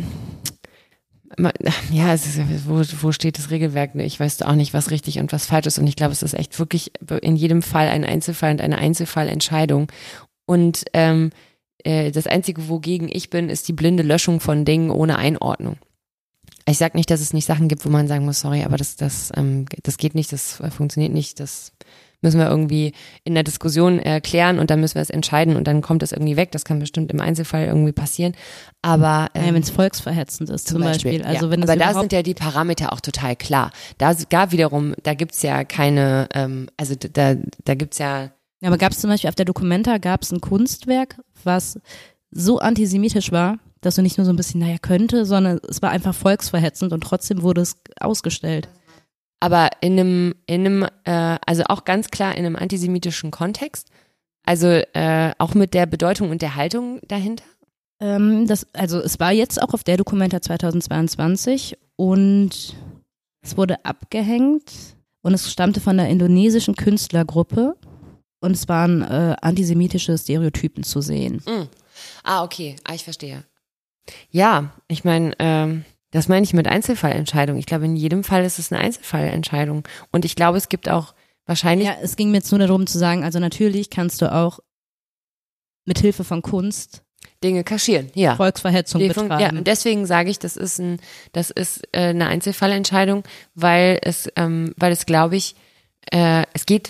ja, es ist, wo, wo steht das Regelwerk? Ich weiß auch nicht, was richtig und was falsch ist. Und ich glaube, es ist echt wirklich in jedem Fall ein Einzelfall und eine Einzelfallentscheidung. Und ähm, äh, das Einzige, wogegen ich bin, ist die blinde Löschung von Dingen ohne Einordnung. Ich sage nicht, dass es nicht Sachen gibt, wo man sagen muss, sorry, aber das, das, ähm, das geht nicht, das funktioniert nicht, das müssen wir irgendwie in der Diskussion erklären und dann müssen wir es entscheiden und dann kommt es irgendwie weg. Das kann bestimmt im Einzelfall irgendwie passieren. Aber ähm, ja, wenn es volksverhetzend ist zum, zum Beispiel. Beispiel. Also ja. wenn Aber da sind ja die Parameter auch total klar. Da gar wiederum, da gibt's ja keine, ähm, also da, da gibt's ja. Ja, aber gab es zum Beispiel auf der Documenta gab es ein Kunstwerk, was so antisemitisch war, dass du nicht nur so ein bisschen, naja, könnte, sondern es war einfach volksverhetzend und trotzdem wurde es ausgestellt aber in einem, in einem, äh, also auch ganz klar in einem antisemitischen Kontext. Also äh, auch mit der Bedeutung und der Haltung dahinter? Ähm, das, also es war jetzt auch auf der Dokumenta 2022 und es wurde abgehängt und es stammte von der indonesischen Künstlergruppe und es waren äh, antisemitische Stereotypen zu sehen. Mm. Ah, okay. Ah, ich verstehe. Ja, ich meine, ähm, das meine ich mit Einzelfallentscheidung. Ich glaube, in jedem Fall ist es eine Einzelfallentscheidung. Und ich glaube, es gibt auch wahrscheinlich. Ja, es ging mir jetzt nur darum zu sagen, also natürlich kannst du auch mit Hilfe von Kunst Dinge kaschieren, ja. Volksverhetzung Die, betreiben. Ja, und deswegen sage ich, das ist ein, das ist äh, eine Einzelfallentscheidung, weil es, ähm, weil es, glaube ich, äh, es geht,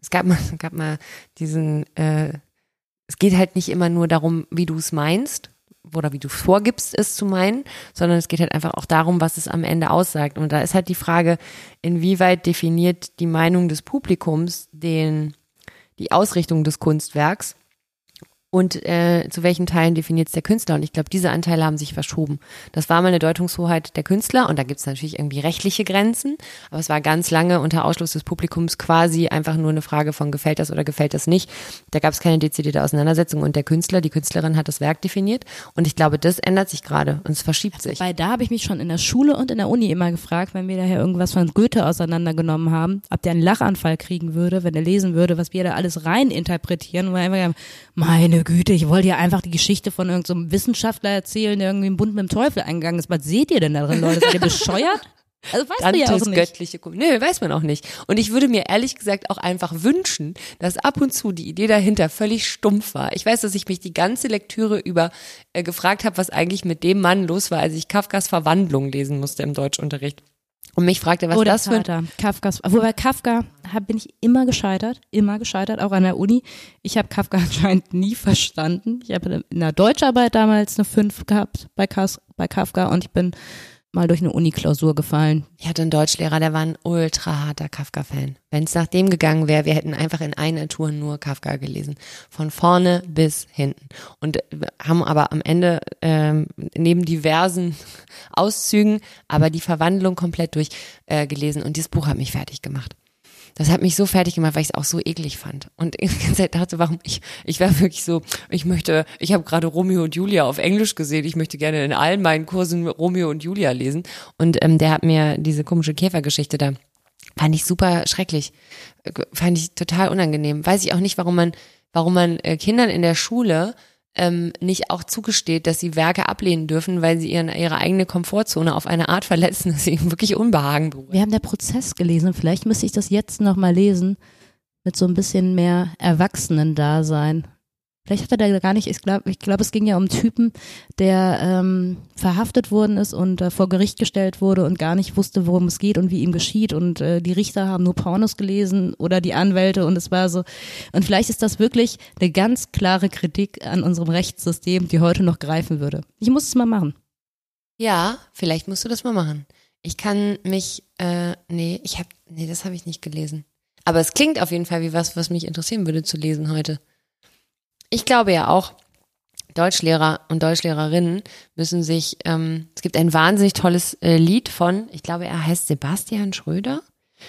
es gab mal, es gab mal diesen, äh, es geht halt nicht immer nur darum, wie du es meinst, oder wie du vorgibst, es zu meinen, sondern es geht halt einfach auch darum, was es am Ende aussagt. Und da ist halt die Frage, inwieweit definiert die Meinung des Publikums den, die Ausrichtung des Kunstwerks und äh, zu welchen Teilen definiert es der Künstler. Und ich glaube, diese Anteile haben sich verschoben. Das war mal eine Deutungshoheit der Künstler und da gibt es natürlich irgendwie rechtliche Grenzen, aber es war ganz lange unter Ausschluss des Publikums quasi einfach nur eine Frage von gefällt das oder gefällt das nicht. Da gab es keine dezidierte Auseinandersetzung und der Künstler, die Künstlerin hat das Werk definiert und ich glaube, das ändert sich gerade und es verschiebt sich. Weil da habe ich mich schon in der Schule und in der Uni immer gefragt, wenn wir daher irgendwas von Goethe auseinandergenommen haben, ob der einen Lachanfall kriegen würde, wenn er lesen würde, was wir da alles rein interpretieren und einfach meine Güte, ich wollte ja einfach die Geschichte von irgendeinem so Wissenschaftler erzählen, der irgendwie im Bund mit dem Teufel eingegangen ist. Was seht ihr denn da drin, Leute? Seid ihr bescheuert? Also weißt Dantes du ja auch nicht. göttliche Kom Nö, weiß man auch nicht. Und ich würde mir ehrlich gesagt auch einfach wünschen, dass ab und zu die Idee dahinter völlig stumpf war. Ich weiß, dass ich mich die ganze Lektüre über äh, gefragt habe, was eigentlich mit dem Mann los war, als ich Kafkas Verwandlung lesen musste im Deutschunterricht. Und mich fragte, was Oder das für ein Kafkas. Wobei Kafka hab, bin ich immer gescheitert, immer gescheitert, auch an der Uni. Ich habe Kafka anscheinend nie verstanden. Ich habe in der Deutscharbeit damals eine 5 gehabt bei, Kas, bei Kafka und ich bin mal durch eine Uni-Klausur gefallen. Ich hatte einen Deutschlehrer, der war ein ultra harter Kafka-Fan. Wenn es nach dem gegangen wäre, wir hätten einfach in einer Tour nur Kafka gelesen. Von vorne bis hinten. Und haben aber am Ende ähm, neben diversen Auszügen aber die Verwandlung komplett durchgelesen. Äh, und dieses Buch hat mich fertig gemacht das hat mich so fertig gemacht, weil ich es auch so eklig fand. Und ich dachte, warum ich, ich war wirklich so, ich möchte, ich habe gerade Romeo und Julia auf Englisch gesehen, ich möchte gerne in allen meinen Kursen Romeo und Julia lesen. Und ähm, der hat mir diese komische Käfergeschichte da, fand ich super schrecklich, fand ich total unangenehm. Weiß ich auch nicht, warum man, warum man äh, Kindern in der Schule ähm, nicht auch zugesteht, dass sie Werke ablehnen dürfen, weil sie ihren, ihre eigene Komfortzone auf eine Art verletzen, dass sie wirklich Unbehagen berühren. Wir haben der Prozess gelesen, vielleicht müsste ich das jetzt nochmal lesen, mit so ein bisschen mehr Erwachsenen-Dasein. Vielleicht hat er da gar nicht, ich glaube, ich glaube, es ging ja um Typen, der ähm, verhaftet worden ist und äh, vor Gericht gestellt wurde und gar nicht wusste, worum es geht und wie ihm geschieht. Und äh, die Richter haben nur Pornos gelesen oder die Anwälte und es war so. Und vielleicht ist das wirklich eine ganz klare Kritik an unserem Rechtssystem, die heute noch greifen würde. Ich muss es mal machen. Ja, vielleicht musst du das mal machen. Ich kann mich, äh, nee, ich hab, nee, das habe ich nicht gelesen. Aber es klingt auf jeden Fall wie was, was mich interessieren würde zu lesen heute ich glaube ja auch, Deutschlehrer und Deutschlehrerinnen müssen sich, ähm, es gibt ein wahnsinnig tolles äh, Lied von, ich glaube, er heißt Sebastian Schröder.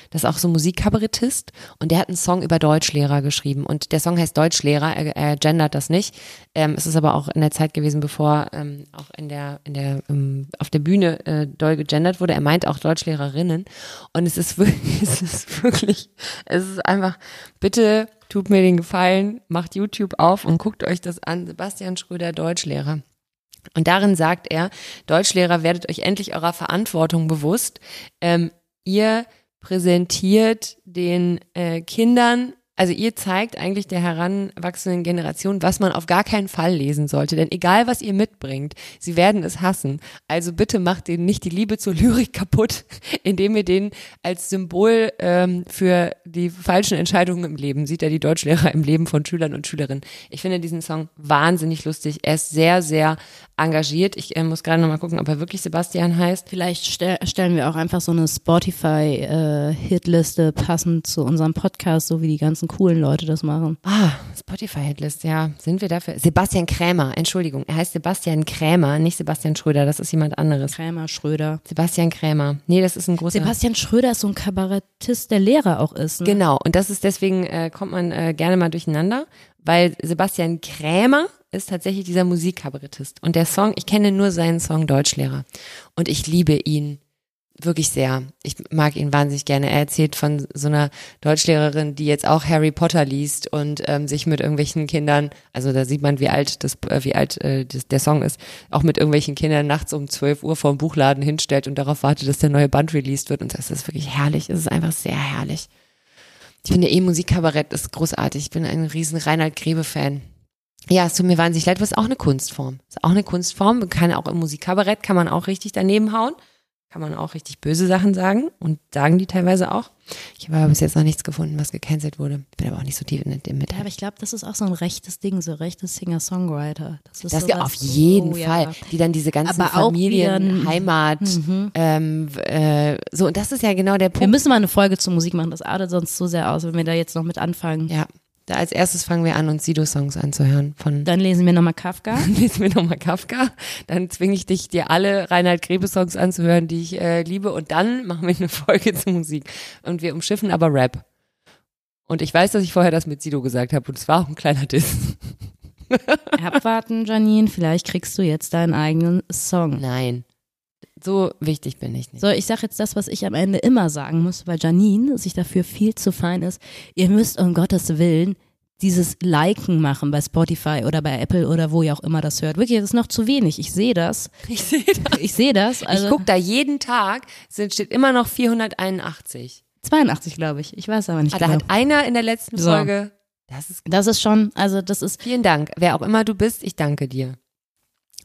Das ist auch so Musikkabarettist und der hat einen Song über Deutschlehrer geschrieben und der Song heißt Deutschlehrer, er, er gendert das nicht. Ähm, es ist aber auch in der Zeit gewesen, bevor ähm, auch in der, in der, ähm, auf der Bühne äh, doll gegendert wurde. Er meint auch Deutschlehrerinnen und es ist wirklich, es ist wirklich, es ist einfach, bitte tut mir den Gefallen, macht YouTube auf und guckt euch das an. Sebastian Schröder, Deutschlehrer. Und darin sagt er, Deutschlehrer, werdet euch endlich eurer Verantwortung bewusst. Ähm, ihr präsentiert den äh, Kindern also ihr zeigt eigentlich der heranwachsenden Generation, was man auf gar keinen Fall lesen sollte. Denn egal, was ihr mitbringt, sie werden es hassen. Also bitte macht denen nicht die Liebe zur Lyrik kaputt, indem ihr den als Symbol ähm, für die falschen Entscheidungen im Leben sieht, er die Deutschlehrer im Leben von Schülern und Schülerinnen. Ich finde diesen Song wahnsinnig lustig. Er ist sehr, sehr engagiert. Ich äh, muss gerade nochmal gucken, ob er wirklich Sebastian heißt. Vielleicht stell, stellen wir auch einfach so eine Spotify-Hitliste äh, passend zu unserem Podcast, so wie die ganzen coolen Leute das machen. Ah, Spotify-Hitlist, ja. Sind wir dafür? Sebastian Krämer, Entschuldigung. Er heißt Sebastian Krämer, nicht Sebastian Schröder, das ist jemand anderes. Krämer, Schröder. Sebastian Krämer. Nee, das ist ein großer. Sebastian Schröder ist so ein Kabarettist, der Lehrer auch ist. Ne? Genau, und das ist deswegen, äh, kommt man äh, gerne mal durcheinander, weil Sebastian Krämer ist tatsächlich dieser Musikkabarettist. Und der Song, ich kenne nur seinen Song Deutschlehrer. Und ich liebe ihn wirklich sehr. Ich mag ihn wahnsinnig gerne. Er erzählt von so einer Deutschlehrerin, die jetzt auch Harry Potter liest und ähm, sich mit irgendwelchen Kindern, also da sieht man, wie alt das, äh, wie alt äh, das, der Song ist, auch mit irgendwelchen Kindern nachts um 12 Uhr vor dem Buchladen hinstellt und darauf wartet, dass der neue Band released wird. Und das ist wirklich herrlich. Es ist einfach sehr herrlich. Ich finde eh Musikkabarett ist großartig. Ich bin ein riesen Reinhard Grebe-Fan. Ja, es tut mir wahnsinnig leid, ist auch eine Kunstform. Ist auch eine Kunstform. Man kann auch im Musikkabarett, kann man auch richtig daneben hauen. Kann man auch richtig böse Sachen sagen und sagen die teilweise auch. Ich habe aber bis jetzt noch nichts gefunden, was gecancelt wurde. Ich bin aber auch nicht so tief in dem mit. Ja, aber ich glaube, das ist auch so ein rechtes Ding, so rechtes Singer-Songwriter. Das ist das auf jeden oh, Fall. Ja. Die dann diese ganzen aber Familien, Heimat, mhm. ähm, äh, so und das ist ja genau der Punkt. Wir müssen mal eine Folge zur Musik machen. Das artet sonst so sehr aus, wenn wir da jetzt noch mit anfangen. Ja, Da als erstes fangen wir an, uns Sido-Songs anzuhören. Von Dann lesen wir nochmal Kafka. dann lesen wir nochmal Kafka. Dann zwinge ich dich, dir alle Reinhard Grebe-Songs anzuhören, die ich äh, liebe. Und dann machen wir eine Folge zur Musik. Und wir umschiffen aber Rap. Und ich weiß, dass ich vorher das mit Sido gesagt habe. Und es war auch ein kleiner Diss. Abwarten, Janine, vielleicht kriegst du jetzt deinen eigenen Song. Nein. So wichtig bin ich nicht. So, ich sage jetzt das, was ich am Ende immer sagen muss, weil Janine sich dafür viel zu fein ist. Ihr müsst um Gottes Willen dieses Liken machen bei Spotify oder bei Apple oder wo ihr auch immer das hört. Wirklich, das ist noch zu wenig. Ich sehe das. Ich sehe das. Ich sehe das. Also ich gucke da jeden Tag, sind, steht immer noch 481. 82, glaube ich. Ich weiß aber nicht Ah, da genau. hat einer in der letzten So. Folge. Das ist Das ist schon, also das ist, vielen Dank. Wer auch immer du bist, ich danke dir.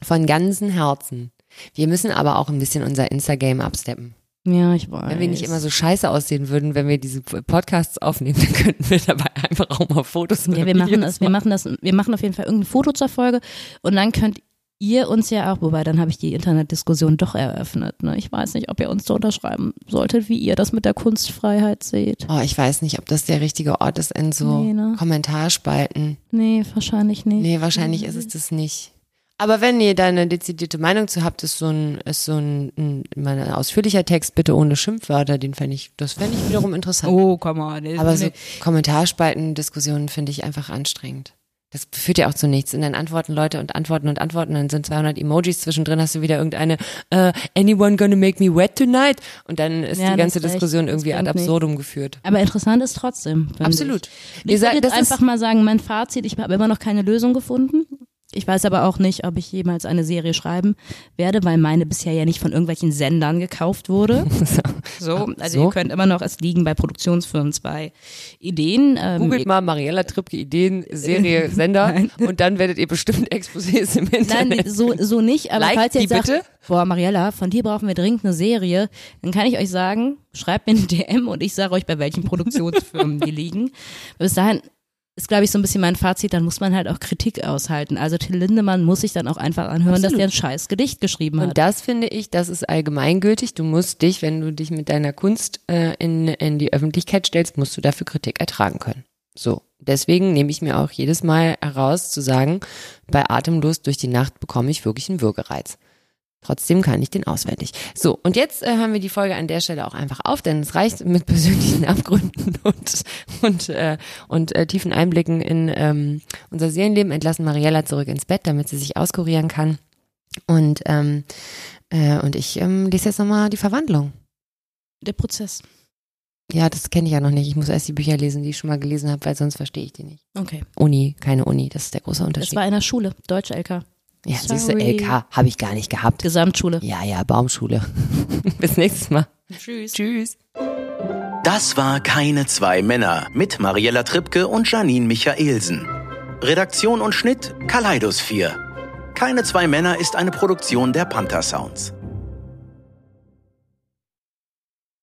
Von ganzem Herzen. Wir müssen aber auch ein bisschen unser Insta-Game absteppen. ja, ich weiß. Wenn wir nicht immer so scheiße aussehen würden, wenn wir diese Podcasts aufnehmen, dann könnten wir dabei einfach auch mal Fotos Ja, oder wir machen das, wir machen das, wir machen auf jeden Fall irgendein Foto zur Folge und dann könnt ihr uns ja auch, wobei dann habe ich die Internetdiskussion doch eröffnet. Ne? Ich weiß nicht, ob ihr uns so unterschreiben solltet, wie ihr das mit der Kunstfreiheit seht. Oh, ich weiß nicht, ob das der richtige Ort ist in so Nee, ne? Kommentarspalten. Nee, wahrscheinlich nicht. Nee, wahrscheinlich ist es das nicht. Aber wenn ihr da eine dezidierte Meinung zu habt, ist so ein, ist so ein, ein, mal ein ausführlicher Text, bitte ohne Schimpfwörter, den fände ich, das fände ich wiederum interessant. Oh, come on. Nee, Aber so nee. Kommentarspalten-Diskussionen finde ich einfach anstrengend. Das führt ja auch zu nichts. Und dann antworten Leute und antworten und antworten. Dann sind 200 Emojis zwischendrin. Hast du wieder irgendeine äh, Anyone gonna make me wet tonight? Und dann ist Ja, die ganze echt- Diskussion das irgendwie ad absurdum geführt. Aber interessant ist trotzdem. Absolut. Ich, ich würde jetzt einfach mal sagen, mein Fazit, ich habe immer noch keine Lösung gefunden. Ich weiß aber auch nicht, ob ich jemals eine Serie schreiben werde, weil meine bisher ja nicht von irgendwelchen Sendern gekauft wurde. So, also So? ihr könnt immer noch, es liegen bei Produktionsfirmen zwei Ideen. Ähm, Googelt mal Mariella Trippke Ideen, Serie, Sender Nein. und dann werdet ihr bestimmt Exposés im Nein, Internet. nee, so, so nicht, aber Liked falls ihr jetzt sagt, bitte? boah, Mariella, von dir brauchen wir dringend eine Serie, dann kann ich euch sagen, schreibt mir eine DM und ich sage euch, bei welchen Produktionsfirmen die liegen. Bis dahin ist, glaube ich, so ein bisschen mein Fazit, dann muss man halt auch Kritik aushalten. Also Till Lindemann muss sich dann auch einfach anhören, dass Absolut. der ein scheiß Gedicht geschrieben Und hat. das finde ich, das ist allgemeingültig. Du musst dich, wenn du dich mit deiner Kunst äh, in, in die Öffentlichkeit stellst, musst du dafür Kritik ertragen können. So. Deswegen nehme ich mir auch jedes Mal heraus zu sagen, bei Atemlos durch die Nacht bekomme ich wirklich einen Würgereiz. Trotzdem kann ich den auswendig. So, und jetzt äh, hören wir die Folge an der Stelle auch einfach auf, denn es reicht mit persönlichen Abgründen und, und, äh, und äh, tiefen Einblicken in ähm, unser Seelenleben entlassen Mariella zurück ins Bett, damit sie sich auskurieren kann. Und, ähm, äh, und ich ähm, lese jetzt nochmal die Verwandlung. Der Prozess. Ja, das kenne ich ja noch nicht. Ich muss erst die Bücher lesen, die ich schon mal gelesen habe, weil sonst verstehe ich die nicht. Okay. Uni, keine Uni, das ist der große Das Unterschied. war in der Schule, Deutsche Ja, siehst du, Sorry. LK habe ich gar nicht gehabt. Gesamtschule. Ja, ja, Baumschule. Bis nächstes Mal. Tschüss. Tschüss. Das war Keine zwei Männer mit Mariella Trippke und Janine Michaelsen. Redaktion und Schnitt Kaleidos 4. Keine zwei Männer ist eine Produktion der Panther Sounds.